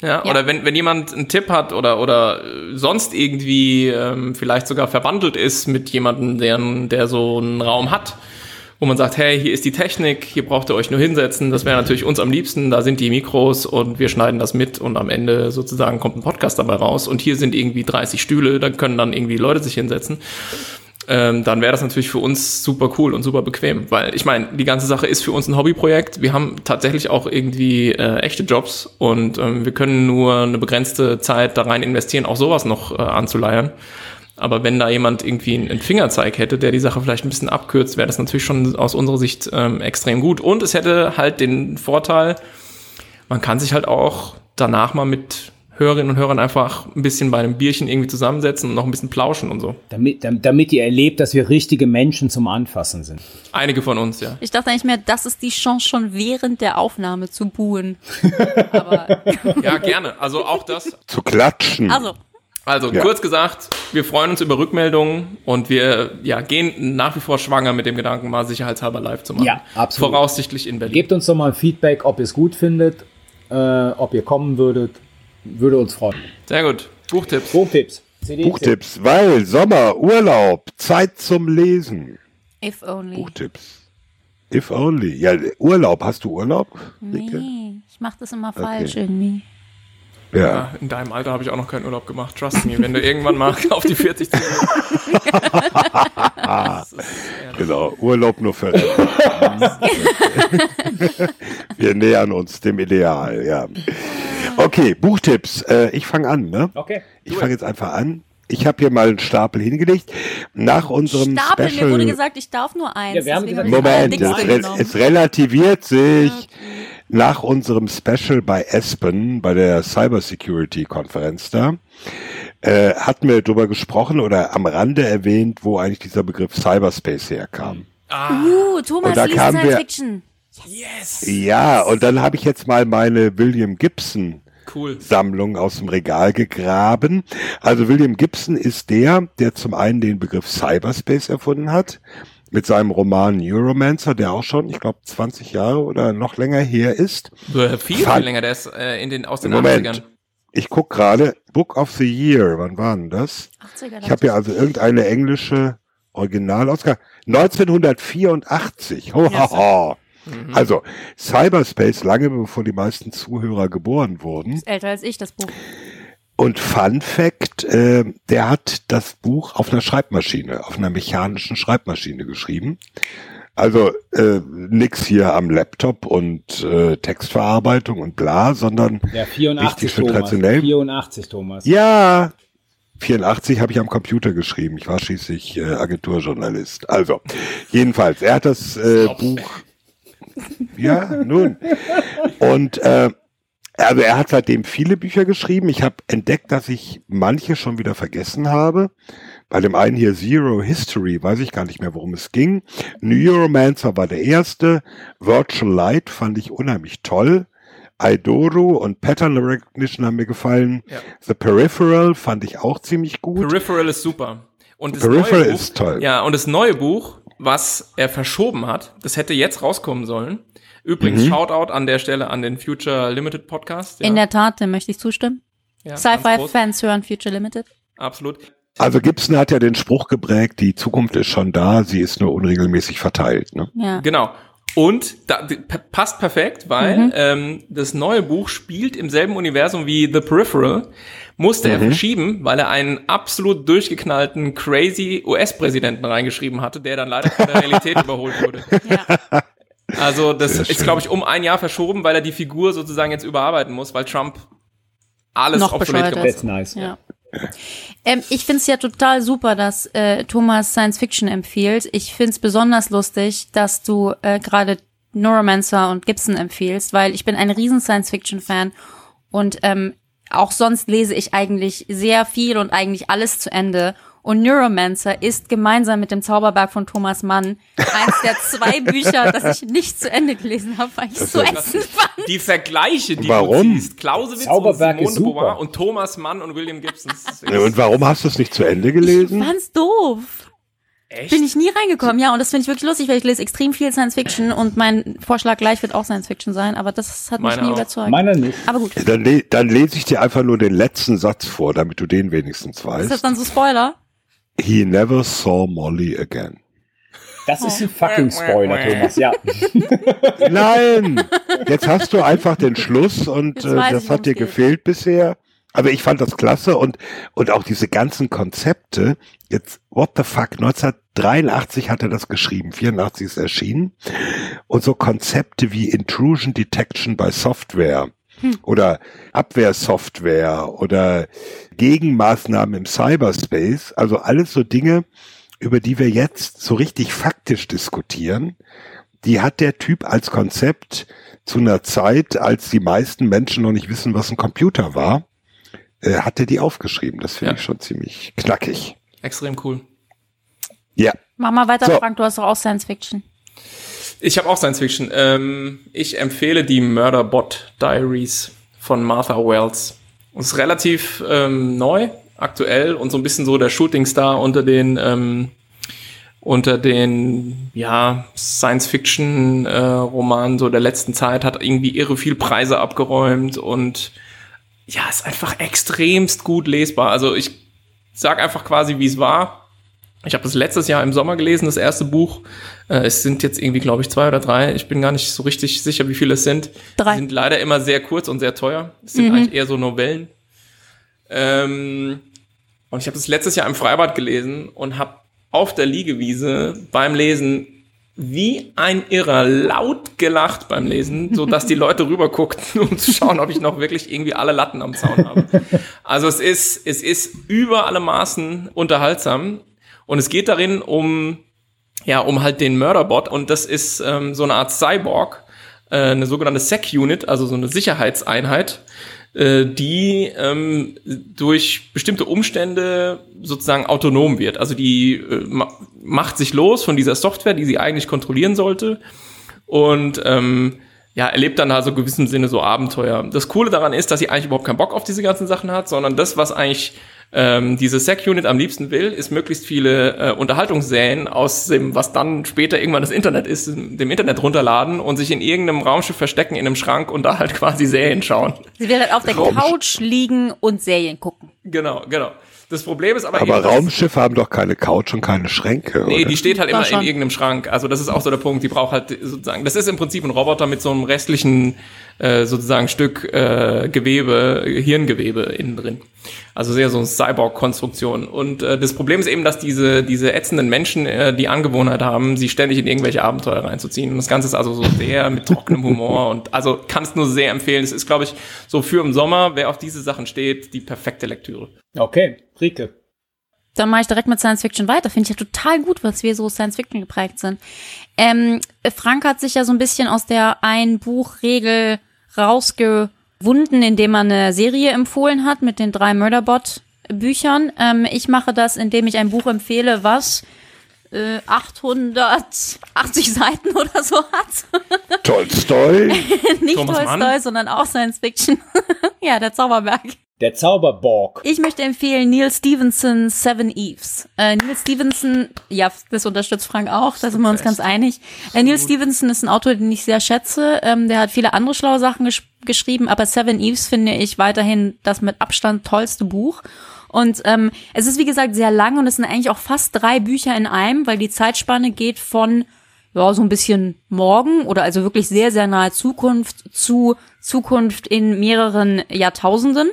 ja, Ja. oder wenn, wenn jemand einen Tipp hat oder, oder äh, sonst irgendwie ähm, vielleicht sogar verwandelt ist mit jemandem, der, der so einen Raum hat, wo man sagt, hey, hier ist die Technik, hier braucht ihr euch nur hinsetzen, das wäre natürlich uns am liebsten, da sind die Mikros und wir schneiden das mit und am Ende sozusagen kommt ein Podcast dabei raus. Und hier sind irgendwie 30 Stühle, da können dann irgendwie Leute sich hinsetzen. Ähm, dann wäre das natürlich für uns super cool und super bequem, weil ich meine, die ganze Sache ist für uns ein Hobbyprojekt. Wir haben tatsächlich auch irgendwie äh, echte Jobs und ähm, wir können nur eine begrenzte Zeit da rein investieren, auch sowas noch äh, anzuleiern. Aber wenn da jemand irgendwie einen Fingerzeig hätte, der die Sache vielleicht ein bisschen abkürzt, wäre das natürlich schon aus unserer Sicht ähm, extrem gut. Und es hätte halt den Vorteil, man kann sich halt auch danach mal mit Hörerinnen und Hörern einfach ein bisschen bei einem Bierchen irgendwie zusammensetzen und noch ein bisschen plauschen und so. Damit, dam- damit ihr erlebt, dass wir richtige Menschen zum Anfassen sind. Einige von uns, ja. Ich dachte eigentlich mehr, das ist die Chance, schon während der Aufnahme zu buhen. <laughs> Aber, Ja, gerne. Also auch das. Zu klatschen. also, Also Ja. kurz gesagt, wir freuen uns über Rückmeldungen und wir ja, gehen nach wie vor schwanger mit dem Gedanken, mal sicherheitshalber live zu machen. Ja, absolut. Voraussichtlich in Berlin. Gebt uns doch mal ein Feedback, ob ihr es gut findet, äh, ob ihr kommen würdet. Würde uns freuen. Sehr gut. Buchtipps. Buchtipps. CD Buchtipps, weil Sommer, Urlaub, Zeit zum Lesen. if only. Buchtipps. If only. Ja, Urlaub. Hast du Urlaub? Nee, ich mache das immer falsch irgendwie. Ja. Ja, in deinem Alter habe ich auch noch keinen Urlaub gemacht. Trust me, wenn du irgendwann mal <laughs> auf die 40 zu <laughs> Genau, Urlaub nur für. <laughs> Wir nähern uns dem Ideal, ja. Okay, Buchtipps. Äh, ich fange an, ne? Okay. Ich fange jetzt einfach an. Ich habe hier mal einen Stapel hingelegt. Nach unserem Stapel, Special. mir wurde gesagt, ich darf nur eins. Ja, wir haben gesagt, Moment, es, es relativiert sich. Nach unserem Special bei Aspen, bei der Cybersecurity-Konferenz da, äh, hatten wir darüber gesprochen oder am Rande erwähnt, wo eigentlich dieser Begriff Cyberspace herkam. Uh, Thomas Und da liest Science wir- Fiction. Ja, und dann habe ich jetzt mal meine William Gibson Cool. Sammlung aus dem Regal gegraben. Also William Gibson ist der, der zum einen den Begriff Cyberspace erfunden hat, mit seinem Roman Neuromancer, der auch schon, ich glaube, 20 Jahre oder noch länger her ist. Viel, viel länger. Der ist äh, in den, aus den Moment. 80ern. Ich guck gerade, Book of the Year, wann war denn das? 80er, Ich habe hier also irgendeine englische Originalausgabe. 1984. Ho, ho, ho. Mhm. Also, Cyberspace lange bevor die meisten Zuhörer geboren wurden. ist älter als ich, das Buch. Und Fun Fact, äh, der hat das Buch auf einer Schreibmaschine, auf einer mechanischen Schreibmaschine geschrieben. Also äh, nix hier am Laptop und äh, Textverarbeitung und bla, sondern Ja, 84 Richtig schön Thomas. traditionell. 84 Thomas. ja, 84 habe ich am Computer geschrieben. Ich war schließlich äh, Agenturjournalist. Also, jedenfalls, er hat das äh, Buch. Ja, nun. Und äh, also er hat seitdem viele Bücher geschrieben. Ich habe entdeckt, dass ich manche schon wieder vergessen habe. Bei dem einen hier Zero History, weiß ich gar nicht mehr, worum es ging. Neuromancer war der erste. Virtual Light fand ich unheimlich toll. Idoro und Pattern Recognition haben mir gefallen. Ja. The Peripheral fand ich auch ziemlich gut. Peripheral ist super. Und das Peripheral neue Buch, ist toll. Ja, und das neue Buch, was er verschoben hat, das hätte jetzt rauskommen sollen. Übrigens, Mhm. Shoutout an der Stelle an den Future Limited Podcast. Ja, In der Tat, dem möchte ich zustimmen. ja. Sci-Fi-Fans hören Future Limited. Absolut. Also Gibson hat ja den Spruch geprägt, die Zukunft ist schon da, sie ist nur unregelmäßig verteilt. Ne? Ja. Genau. Und da, passt perfekt, weil Mhm. ähm, das neue Buch spielt im selben Universum wie The Peripheral. Musste Mhm. er verschieben, weil er einen absolut durchgeknallten, crazy US-Präsidenten reingeschrieben hatte, der dann leider von der Realität <laughs> überholt wurde. Ja. Also das Sehr ist, glaube ich, um ein Jahr verschoben, weil er die Figur sozusagen jetzt überarbeiten muss, weil Trump alles Noch obsolet gemacht ist. That's nice. Ja. Ähm, ich finde es ja total super, dass äh, Thomas Science Fiction empfiehlt. Ich finde es besonders lustig, dass du äh, gerade Neuromancer und Gibson empfiehlst, weil ich bin ein riesen Science Fiction Fan und ähm, auch sonst lese ich eigentlich sehr viel und eigentlich alles zu Ende. Und Neuromancer ist gemeinsam mit dem Zauberberg von Thomas Mann eins der zwei Bücher, das ich nicht zu Ende gelesen habe, weil ich es so ätzend fand. Die Vergleiche, die Warum? du ziehst, Clausewitz Zauberberg und ist Simone de Beauvoir super. und Thomas Mann und William Gibson. Und warum hast du es nicht zu Ende Ich gelesen? fand's doof. Echt? Bin ich nie reingekommen, ja, und das finde ich wirklich lustig, weil ich lese extrem viel Science Fiction und mein Vorschlag gleich wird auch Science Fiction sein, aber das hat mich Meine nie auch. überzeugt. Meiner nicht. aber gut. Dann, le dann lese ich dir einfach nur den letzten Satz vor, damit du den wenigstens Ist das weißt. dann so Spoiler? He never saw Molly again. Das ist ein fucking Spoiler, Thomas. Ja. <laughs> Nein! Jetzt hast du einfach den Schluss und äh, das ich, hat dir geht. gefehlt bisher. Aber ich fand das klasse und, und auch diese ganzen Konzepte. Jetzt, what the fuck, 1983 hat er das geschrieben, 84 ist erschienen. Und so Konzepte wie Intrusion Detection bei Software oder Abwehrsoftware oder Gegenmaßnahmen im Cyberspace. Also alles so Dinge, über die wir jetzt so richtig faktisch diskutieren die hat der Typ als Konzept zu einer Zeit, als die meisten Menschen noch nicht wissen, was ein Computer war, äh, hat er die aufgeschrieben. Das finde Ja. ich schon ziemlich knackig. Extrem cool. Ja, Mach mal weiter, So. Frank, du hast doch auch Science Fiction. Ich habe auch Science Fiction. Ähm, ich empfehle die Murderbot Diaries von Martha Wells. Es ist relativ ähm, neu, aktuell und so ein bisschen so der Shooting Star unter den ähm, unter den ja Science Fiction äh, Romanen so der letzten Zeit hat irgendwie irre viel Preise abgeräumt und ja ist einfach extremst gut lesbar. Also ich sag einfach quasi wie es war. Ich habe das letztes Jahr im Sommer gelesen, das erste Buch. Äh, es sind jetzt irgendwie, glaube ich, zwei oder drei. Ich bin gar nicht so richtig sicher, wie viele es sind. Drei. Die sind leider immer sehr kurz und sehr teuer. Es sind eigentlich eher so Novellen. Ähm, und ich habe das letztes Jahr im Freibad gelesen und habe auf der Liegewiese beim Lesen wie ein Irrer laut gelacht beim Lesen, so dass die Leute rüber guckten, um zu schauen, ob ich noch wirklich irgendwie alle Latten am Zaun habe. Also es ist, es ist über alle Maßen unterhaltsam. Und es geht darin um, ja, um halt den Murderbot und das ist ähm, so eine Art Cyborg, äh, eine sogenannte Sec-Unit, also so eine Sicherheitseinheit, die ähm, durch bestimmte Umstände sozusagen autonom wird. Also die äh, ma macht sich los von dieser Software, die sie eigentlich kontrollieren sollte und ähm, ja, erlebt dann also in gewissem Sinne so Abenteuer. Das Coole daran ist, dass sie eigentlich überhaupt keinen Bock auf diese ganzen Sachen hat, sondern das, was eigentlich ähm, diese Sec-Unit am liebsten will, ist möglichst viele äh, Unterhaltungsserien aus dem, was dann später irgendwann das Internet ist, dem Internet runterladen und sich in irgendeinem Raumschiff verstecken in einem Schrank und da halt <laughs> quasi Serien schauen. Sie will halt auf der Couch liegen und Serien gucken. Genau, genau. Das Problem ist aber, Aber Raumschiffe haben doch keine Couch und keine Schränke. Nee, oder? die steht halt immer in irgendeinem Schrank. Also das ist auch so der Punkt. Die braucht halt sozusagen, das ist im Prinzip ein Roboter mit so einem restlichen äh, sozusagen Stück äh, Gewebe, Hirngewebe innen drin. Also sehr so eine Cyborg-Konstruktion. Und äh, das Problem ist eben, dass diese diese ätzenden Menschen äh, die Angewohnheit haben, sie ständig in irgendwelche Abenteuer reinzuziehen. Und das Ganze ist also so sehr mit trockenem Humor und also kann es nur sehr empfehlen. Es ist, glaube ich, so für im Sommer, wer auf diese Sachen steht, die perfekte Lektüre. Okay, Rike. Dann mache ich direkt mit Science Fiction weiter. Finde ich ja total gut, was wir so Science Fiction geprägt sind. Ähm, Frank hat sich ja so ein bisschen aus der Ein-Buch-Regel rausgewunden, indem er eine Serie empfohlen hat mit den drei Murderbot-Büchern. Ähm, ich mache das, indem ich ein Buch empfehle, was äh, 880 Seiten oder so hat. Tolstoi. <laughs> Nicht Thomas Tolstoi, Mann? sondern auch Science Fiction. <laughs> ja, der Zauberberg. Der Zauberborg. Ich möchte empfehlen Neil Stevenson Seven Eves. Äh, Neil Stevenson, ja, das unterstützt Frank auch, da sind wir uns ganz einig. Äh, Neil Stevenson ist ein Autor, den ich sehr schätze. Ähm, der hat viele andere schlaue Sachen gesch geschrieben, aber Seven Eves finde ich weiterhin das mit Abstand tollste Buch. Und ähm, es ist wie gesagt sehr lang und es sind eigentlich auch fast drei Bücher in einem, weil die Zeitspanne geht von ja, so ein bisschen morgen oder also wirklich sehr, sehr nahe Zukunft zu Zukunft in mehreren Jahrtausenden.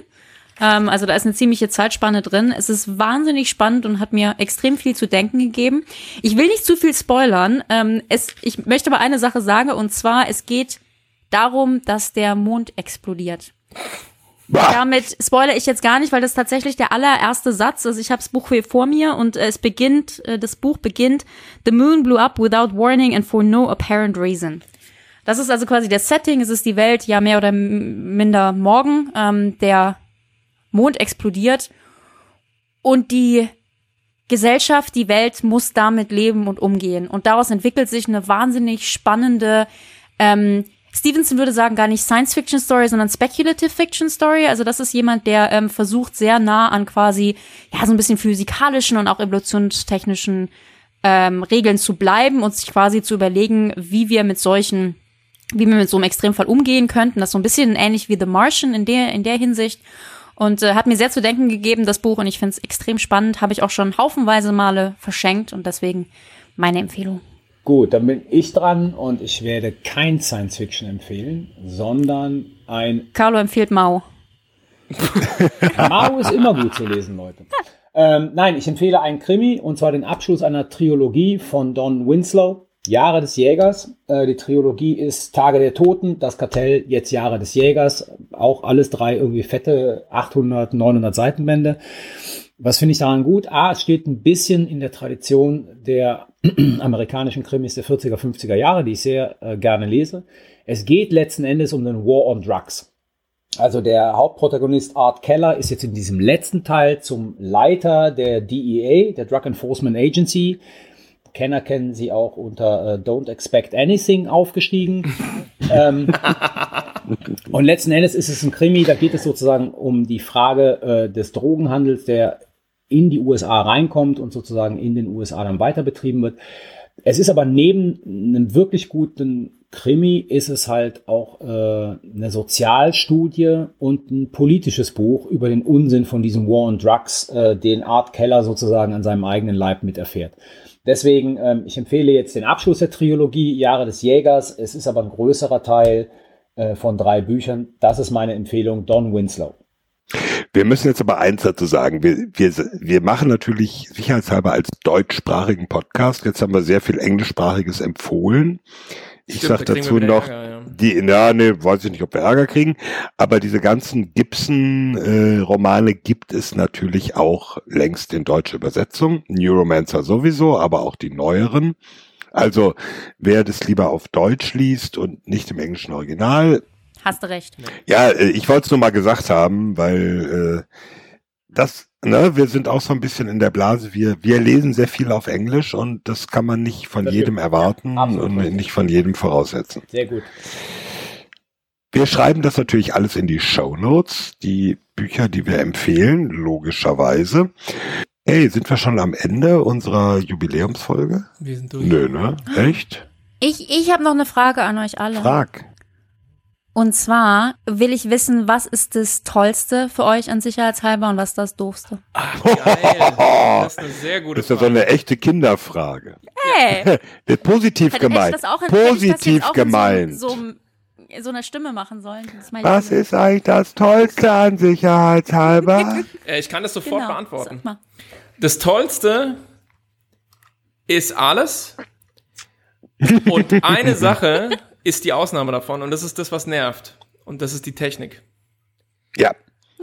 Ähm, also da ist eine ziemliche Zeitspanne drin. Es ist wahnsinnig spannend und hat mir extrem viel zu denken gegeben. Ich will nicht zu viel spoilern. Ähm, es, ich möchte aber eine Sache sagen und zwar, es geht darum, dass der Mond explodiert. Damit spoilere ich jetzt gar nicht, weil das tatsächlich der allererste Satz ist. Ich habe das Buch hier vor mir und äh, es beginnt, äh, das Buch beginnt, The moon blew up without warning and for no apparent reason. Das ist also quasi das Setting, es ist die Welt, ja mehr oder minder morgen. Ähm, der Mond explodiert und die Gesellschaft, die Welt muss damit leben und umgehen. Und daraus entwickelt sich eine wahnsinnig spannende, ähm, Stevenson würde sagen, gar nicht Science-Fiction-Story, sondern Speculative-Fiction-Story. Also das ist jemand, der ähm, versucht, sehr nah an quasi, ja, so ein bisschen physikalischen und auch evolutionstechnischen ähm, Regeln zu bleiben und sich quasi zu überlegen, wie wir mit solchen, wie wir mit so einem Extremfall umgehen könnten. Das ist so ein bisschen ähnlich wie The Martian in der, in der Hinsicht. Und äh, hat mir sehr zu denken gegeben, das Buch, und ich finde es extrem spannend, habe ich auch schon haufenweise Male verschenkt und deswegen meine Empfehlung. Gut, dann bin ich dran und ich werde kein Science Fiction empfehlen, sondern ein Carlo empfiehlt Mao. <laughs> Mao ist immer gut zu lesen, Leute. Ähm, nein, ich empfehle einen Krimi und zwar den Abschluss einer Trilogie von Don Winslow, Jahre des Jägers. Äh, die Trilogie ist Tage der Toten, das Kartell, jetzt Jahre des Jägers. Auch alles drei irgendwie fette 800, 900 Seitenbände. Was finde ich daran gut? A, es steht ein bisschen in der Tradition der <clears throat> amerikanischen Krimis der 40er, 50er Jahre, die ich sehr äh, gerne lese. Es geht letzten Endes um den War on Drugs. Also der Hauptprotagonist Art Keller ist jetzt in diesem letzten Teil zum Leiter der DEA, der Drug Enforcement Agency. Kenner kennen sie auch unter äh, Don't Expect Anything aufgestiegen. <laughs> ähm, und letzten Endes ist es ein Krimi, da geht es sozusagen um die Frage äh, des Drogenhandels, der in die USA reinkommt und sozusagen in den USA dann weiter betrieben wird. Es ist aber neben einem wirklich guten Krimi ist es halt auch äh, eine Sozialstudie und ein politisches Buch über den Unsinn von diesem War on Drugs, äh, den Art Keller sozusagen an seinem eigenen Leib miterfährt. Deswegen, ähm, ich empfehle jetzt den Abschluss der Trilogie Jahre des Jägers. Es ist aber ein größerer Teil äh, von drei Büchern. Das ist meine Empfehlung, Don Winslow. Wir müssen jetzt aber eins dazu sagen. Wir, wir, wir machen natürlich sicherheitshalber als deutschsprachigen Podcast. Jetzt haben wir sehr viel englischsprachiges empfohlen. Ich Stimmt, sag dazu noch, Ärger, ja. die, na, ne, weiß ich nicht, ob wir Ärger kriegen, aber diese ganzen Gibson-Romane gibt es natürlich auch längst in deutscher Übersetzung. Neuromancer sowieso, aber auch die neueren. Also, wer das lieber auf Deutsch liest und nicht im englischen Original, Hast du recht. ja, äh, ich wollte es nur mal gesagt haben, weil äh, das, ne, wir sind auch so ein bisschen in der Blase. Wir, wir lesen sehr viel auf Englisch und das kann man nicht von Das jedem erwarten Ja, absolut und nicht von jedem voraussetzen. Sehr gut. Wir schreiben das natürlich alles in die Show Notes, die Bücher, die wir empfehlen, logischerweise. Hey, sind wir schon am Ende unserer Jubiläumsfolge? Wir sind durch. Nö, ne? Echt? Ich, ich habe noch eine Frage an euch alle. Frag. Und zwar will ich wissen, was ist das Tollste für euch an Sicherheitshalber und was ist das Doofste? Geil. Das ist eine sehr gute Das ist ja so Frage. eine echte Kinderfrage. Hey! <laughs> Wird positiv gemeint. Positiv jetzt auch in gemeint. So, so, so einer Stimme machen sollen. Das ist meine Was Stimme. ist eigentlich das Tollste an Sicherheitshalber? <laughs> Äh, ich kann das sofort Genau, beantworten. Das Tollste ist alles. Und eine <laughs> Sache ist die Ausnahme davon. Und das ist das, was nervt. Und das ist die Technik. ja,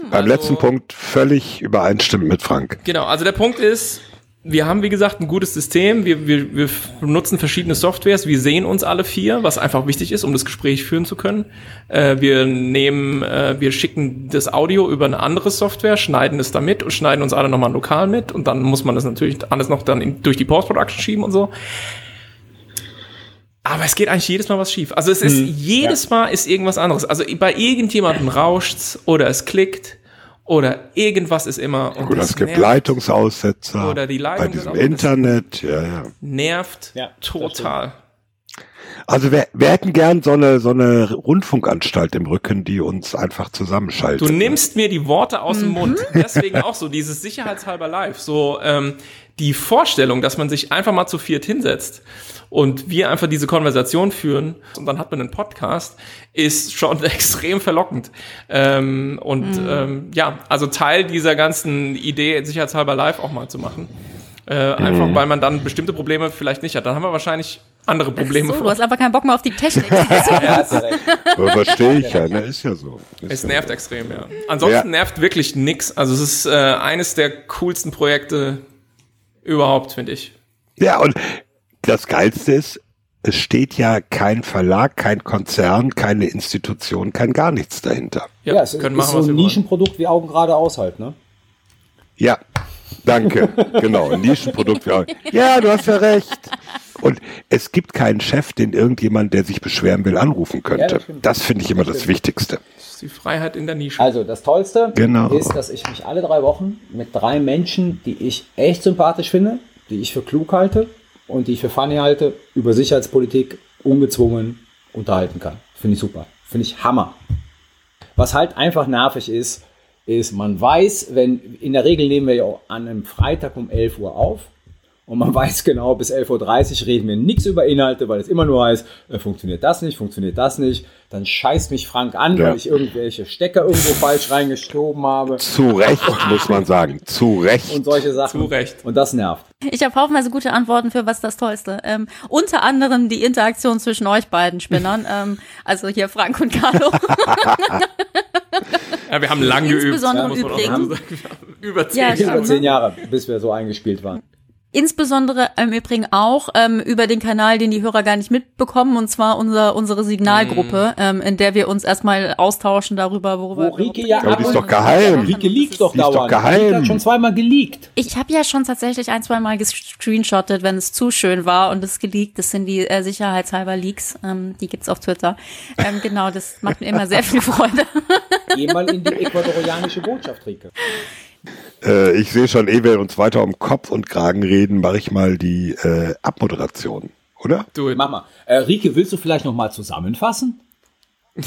beim Also- letzten Punkt völlig übereinstimmend mit Frank. Genau, also der Punkt ist, wir haben, wie gesagt, ein gutes System. Wir, wir, wir nutzen verschiedene Softwares. Wir sehen uns alle vier, was einfach wichtig ist, um das Gespräch führen zu können. Äh, wir nehmen, äh, wir schicken das Audio über eine andere Software, schneiden es damit und schneiden uns alle nochmal lokal mit. Und dann muss man das natürlich alles noch dann in, durch die Post-Production schieben und so. Aber es geht eigentlich jedes Mal was schief. Also es ist, jedes Mal ist irgendwas anderes. Also bei irgendjemandem rauscht's oder es klickt oder irgendwas ist immer. Und Oder das es gibt nervt Leitungsaussetzer. Oder die bei Leitung diesem ist auch- Internet. Ja, ja. nervt Ja, total. Also wir, wir hätten gern so eine, so eine Rundfunkanstalt im Rücken, die uns einfach zusammenschaltet. Du nimmst mir die Worte aus dem Mund. Deswegen auch so dieses sicherheitshalber live. So ähm, die Vorstellung, dass man sich einfach mal zu viert hinsetzt und wir einfach diese Konversation führen und dann hat man einen Podcast, ist schon <laughs> extrem verlockend. Ähm, und ähm, ja, also Teil dieser ganzen Idee, sicherheitshalber live auch mal zu machen. Äh, einfach weil man dann bestimmte Probleme vielleicht nicht hat. Dann haben wir wahrscheinlich andere Probleme. So, du hast einfach keinen Bock mehr auf die Technik. <laughs> Ja. Ja, Verstehe ich ja, ne? Ist ja so. Ist Es ja nervt so. extrem, ja. Ansonsten Ja. nervt wirklich nix. Also es ist äh, eines der coolsten Projekte überhaupt, finde ich. Ja, und das Geilste ist, es steht ja kein Verlag, kein Konzern, keine Institution, kein gar nichts dahinter. Ja, Ja, es ist, können ist machen, so ein. Nischenprodukt wie Augen gerade aushalt, ne? Ja, danke. genau, ein Nischenprodukt. Ja. ja, du hast ja recht. Und es gibt keinen Chef, den irgendjemand, der sich beschweren will, anrufen Ja, könnte. das stimmt. das finde ich immer das Wichtigste. Das ist die Freiheit in der Nische. Also das Tollste Genau. ist, dass ich mich alle drei Wochen mit drei Menschen, die ich echt sympathisch finde, die ich für klug halte und die ich für funny halte, über Sicherheitspolitik ungezwungen unterhalten kann. Finde ich super. Finde ich Hammer. Was halt einfach nervig ist, ist, man weiß, wenn, in der Regel nehmen wir ja auch an einem Freitag um 11 Uhr auf und man weiß genau, bis 11.30 Uhr reden wir nichts über Inhalte, weil es immer nur heißt, äh, funktioniert das nicht, funktioniert das nicht. Dann scheißt mich Frank an, Ja. weil ich irgendwelche Stecker irgendwo falsch reingeschoben habe Zu Recht, muss man sagen. Zu Recht. und solche Sachen. Zu Recht. Und das nervt. Ich habe haufenweise gute Antworten für was das Tollste. Ähm, unter anderem die Interaktion zwischen euch beiden Spinnern. <laughs> ähm, also hier Frank und Carlo. Ja, wir haben lang geübt. Insbesondere muss man auch übrigens- sagen. Über zehn Ja, Jahre. Über zehn Jahre, bis wir so eingespielt waren. Insbesondere im Übrigen auch ähm, über den Kanal, den die Hörer gar nicht mitbekommen, und zwar unser, unsere Signalgruppe, ähm, in der wir uns erstmal austauschen darüber, worüber Wo wir Rike ja Aber die ist doch geheim. Rike liegt doch Die ist doch dauernd. geheim. Rike hat schon zweimal geleakt. Ich habe ja schon tatsächlich ein, zwei Mal gescreenshottet, wenn es zu schön war und es geleakt. Das sind die äh, sicherheitshalber Leaks. Ähm, die gibt's auf Twitter. Ähm, genau, das macht mir immer sehr viel <laughs> Freude. Geh mal in die ecuadorianische Botschaft, Rike. Äh, ich sehe schon, ehe wir uns weiter um Kopf und Kragen reden, mache ich mal die äh, Abmoderation. oder? Du, Mach mal. Äh, Rike, willst du vielleicht noch mal zusammenfassen? <laughs>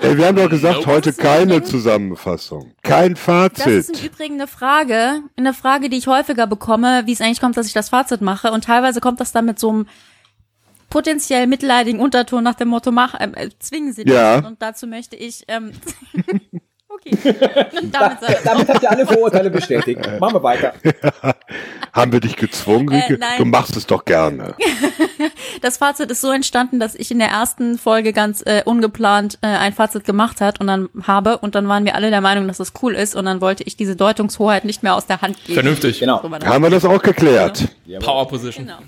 Ey, wir haben doch gesagt, heute keine Zusammenfassung. Kein Das ist im Fazit. Übrigen eine Frage, eine Frage, die ich häufiger bekomme, wie es eigentlich kommt, dass ich das Fazit mache. Und teilweise kommt das dann mit so einem potenziell mitleidigen Unterton nach dem Motto, mach, ähm, äh, zwingen Sie das. Ja. Und dazu möchte ich, ähm, <laughs> okay. Und damit Damit habt ihr alle Vorurteile bestätigt. Machen wir weiter. <laughs> Haben wir dich gezwungen, Rike? Äh, nein. du machst es doch gerne. <laughs> Das Fazit ist so entstanden, dass ich in der ersten Folge ganz äh, ungeplant äh, ein Fazit gemacht hat und dann habe und dann waren wir alle der Meinung, dass das cool ist und dann wollte ich diese Deutungshoheit nicht mehr aus der Hand geben. vernünftig. Genau. Das. Haben wir das auch geklärt? Power Position. Genau.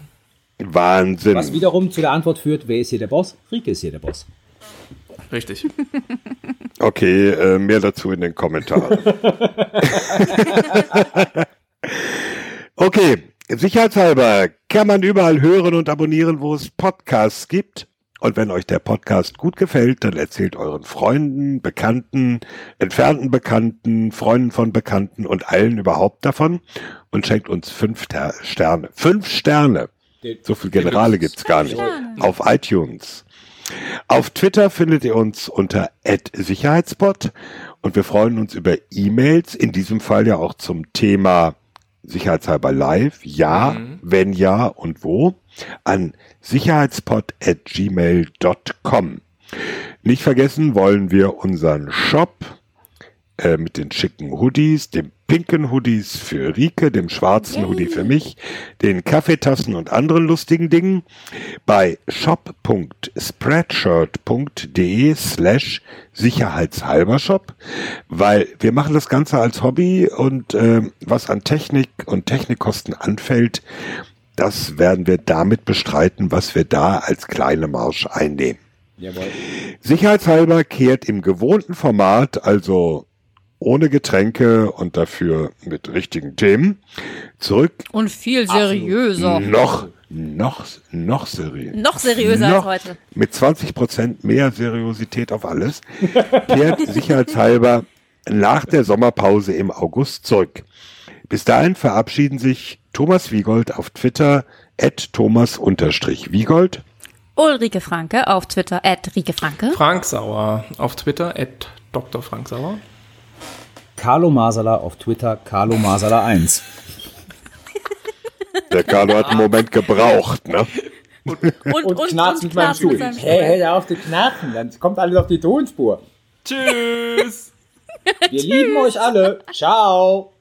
Wahnsinn. Was wiederum zu der Antwort führt, wer ist hier der Boss? Rike ist hier der Boss. Richtig. <laughs> Okay, äh, mehr dazu in den Kommentaren. <laughs> okay, sicherheitshalber kann man überall hören und abonnieren, wo es Podcasts gibt. Und wenn euch der Podcast gut gefällt, dann erzählt euren Freunden, Bekannten, entfernten Bekannten, Freunden von Bekannten und allen überhaupt davon und schenkt uns fünf Ter Sterne. Fünf Sterne. So viel Generale gibt's gar nicht. Auf iTunes. Auf Twitter findet ihr uns unter @sicherheitsbot und wir freuen uns über E-Mails, in diesem Fall ja auch zum Thema sicherheitshalber live. Ja, wenn ja und wo an sicherheitspod@gmail.com. Nicht vergessen wollen wir unseren Shop äh, mit den schicken Hoodies, dem pinken Hoodies für Rike, dem schwarzen Hoodie für mich, den Kaffeetassen und anderen lustigen Dingen bei shop.spreadshirt.de slash sicherheitshalber Shop, weil wir machen das Ganze als Hobby und äh, was an Technik und Technikkosten anfällt, das werden wir damit bestreiten, was wir da als kleine Marsch einnehmen. Jawohl. Sicherheitshalber kehrt im gewohnten Format, also ohne Getränke und dafür mit richtigen Themen, zurück. Und viel seriöser. Noch, noch, noch seriös. Noch seriöser als Noch heute. Mit 20 Prozent mehr Seriosität auf alles, kehrt <laughs> sicherheitshalber nach der Sommerpause im August zurück. Bis dahin verabschieden sich Thomas Wiegold auf Twitter at Thomas-Wiegold Ulrike Franke auf Twitter, at Rike Franke. Frank Sauer auf Twitter, at Dr. Frank Sauer. Carlo Masala auf Twitter, Carlo Masala 1. Der Carlo hat einen Moment gebraucht, ne? Und, und, knarzt mit meinem Stuhl. Hey, hey, auf zu knarzen, dann kommt alles auf die Tonspur. Tschüss. Wir lieben euch alle. <laughs> Ciao.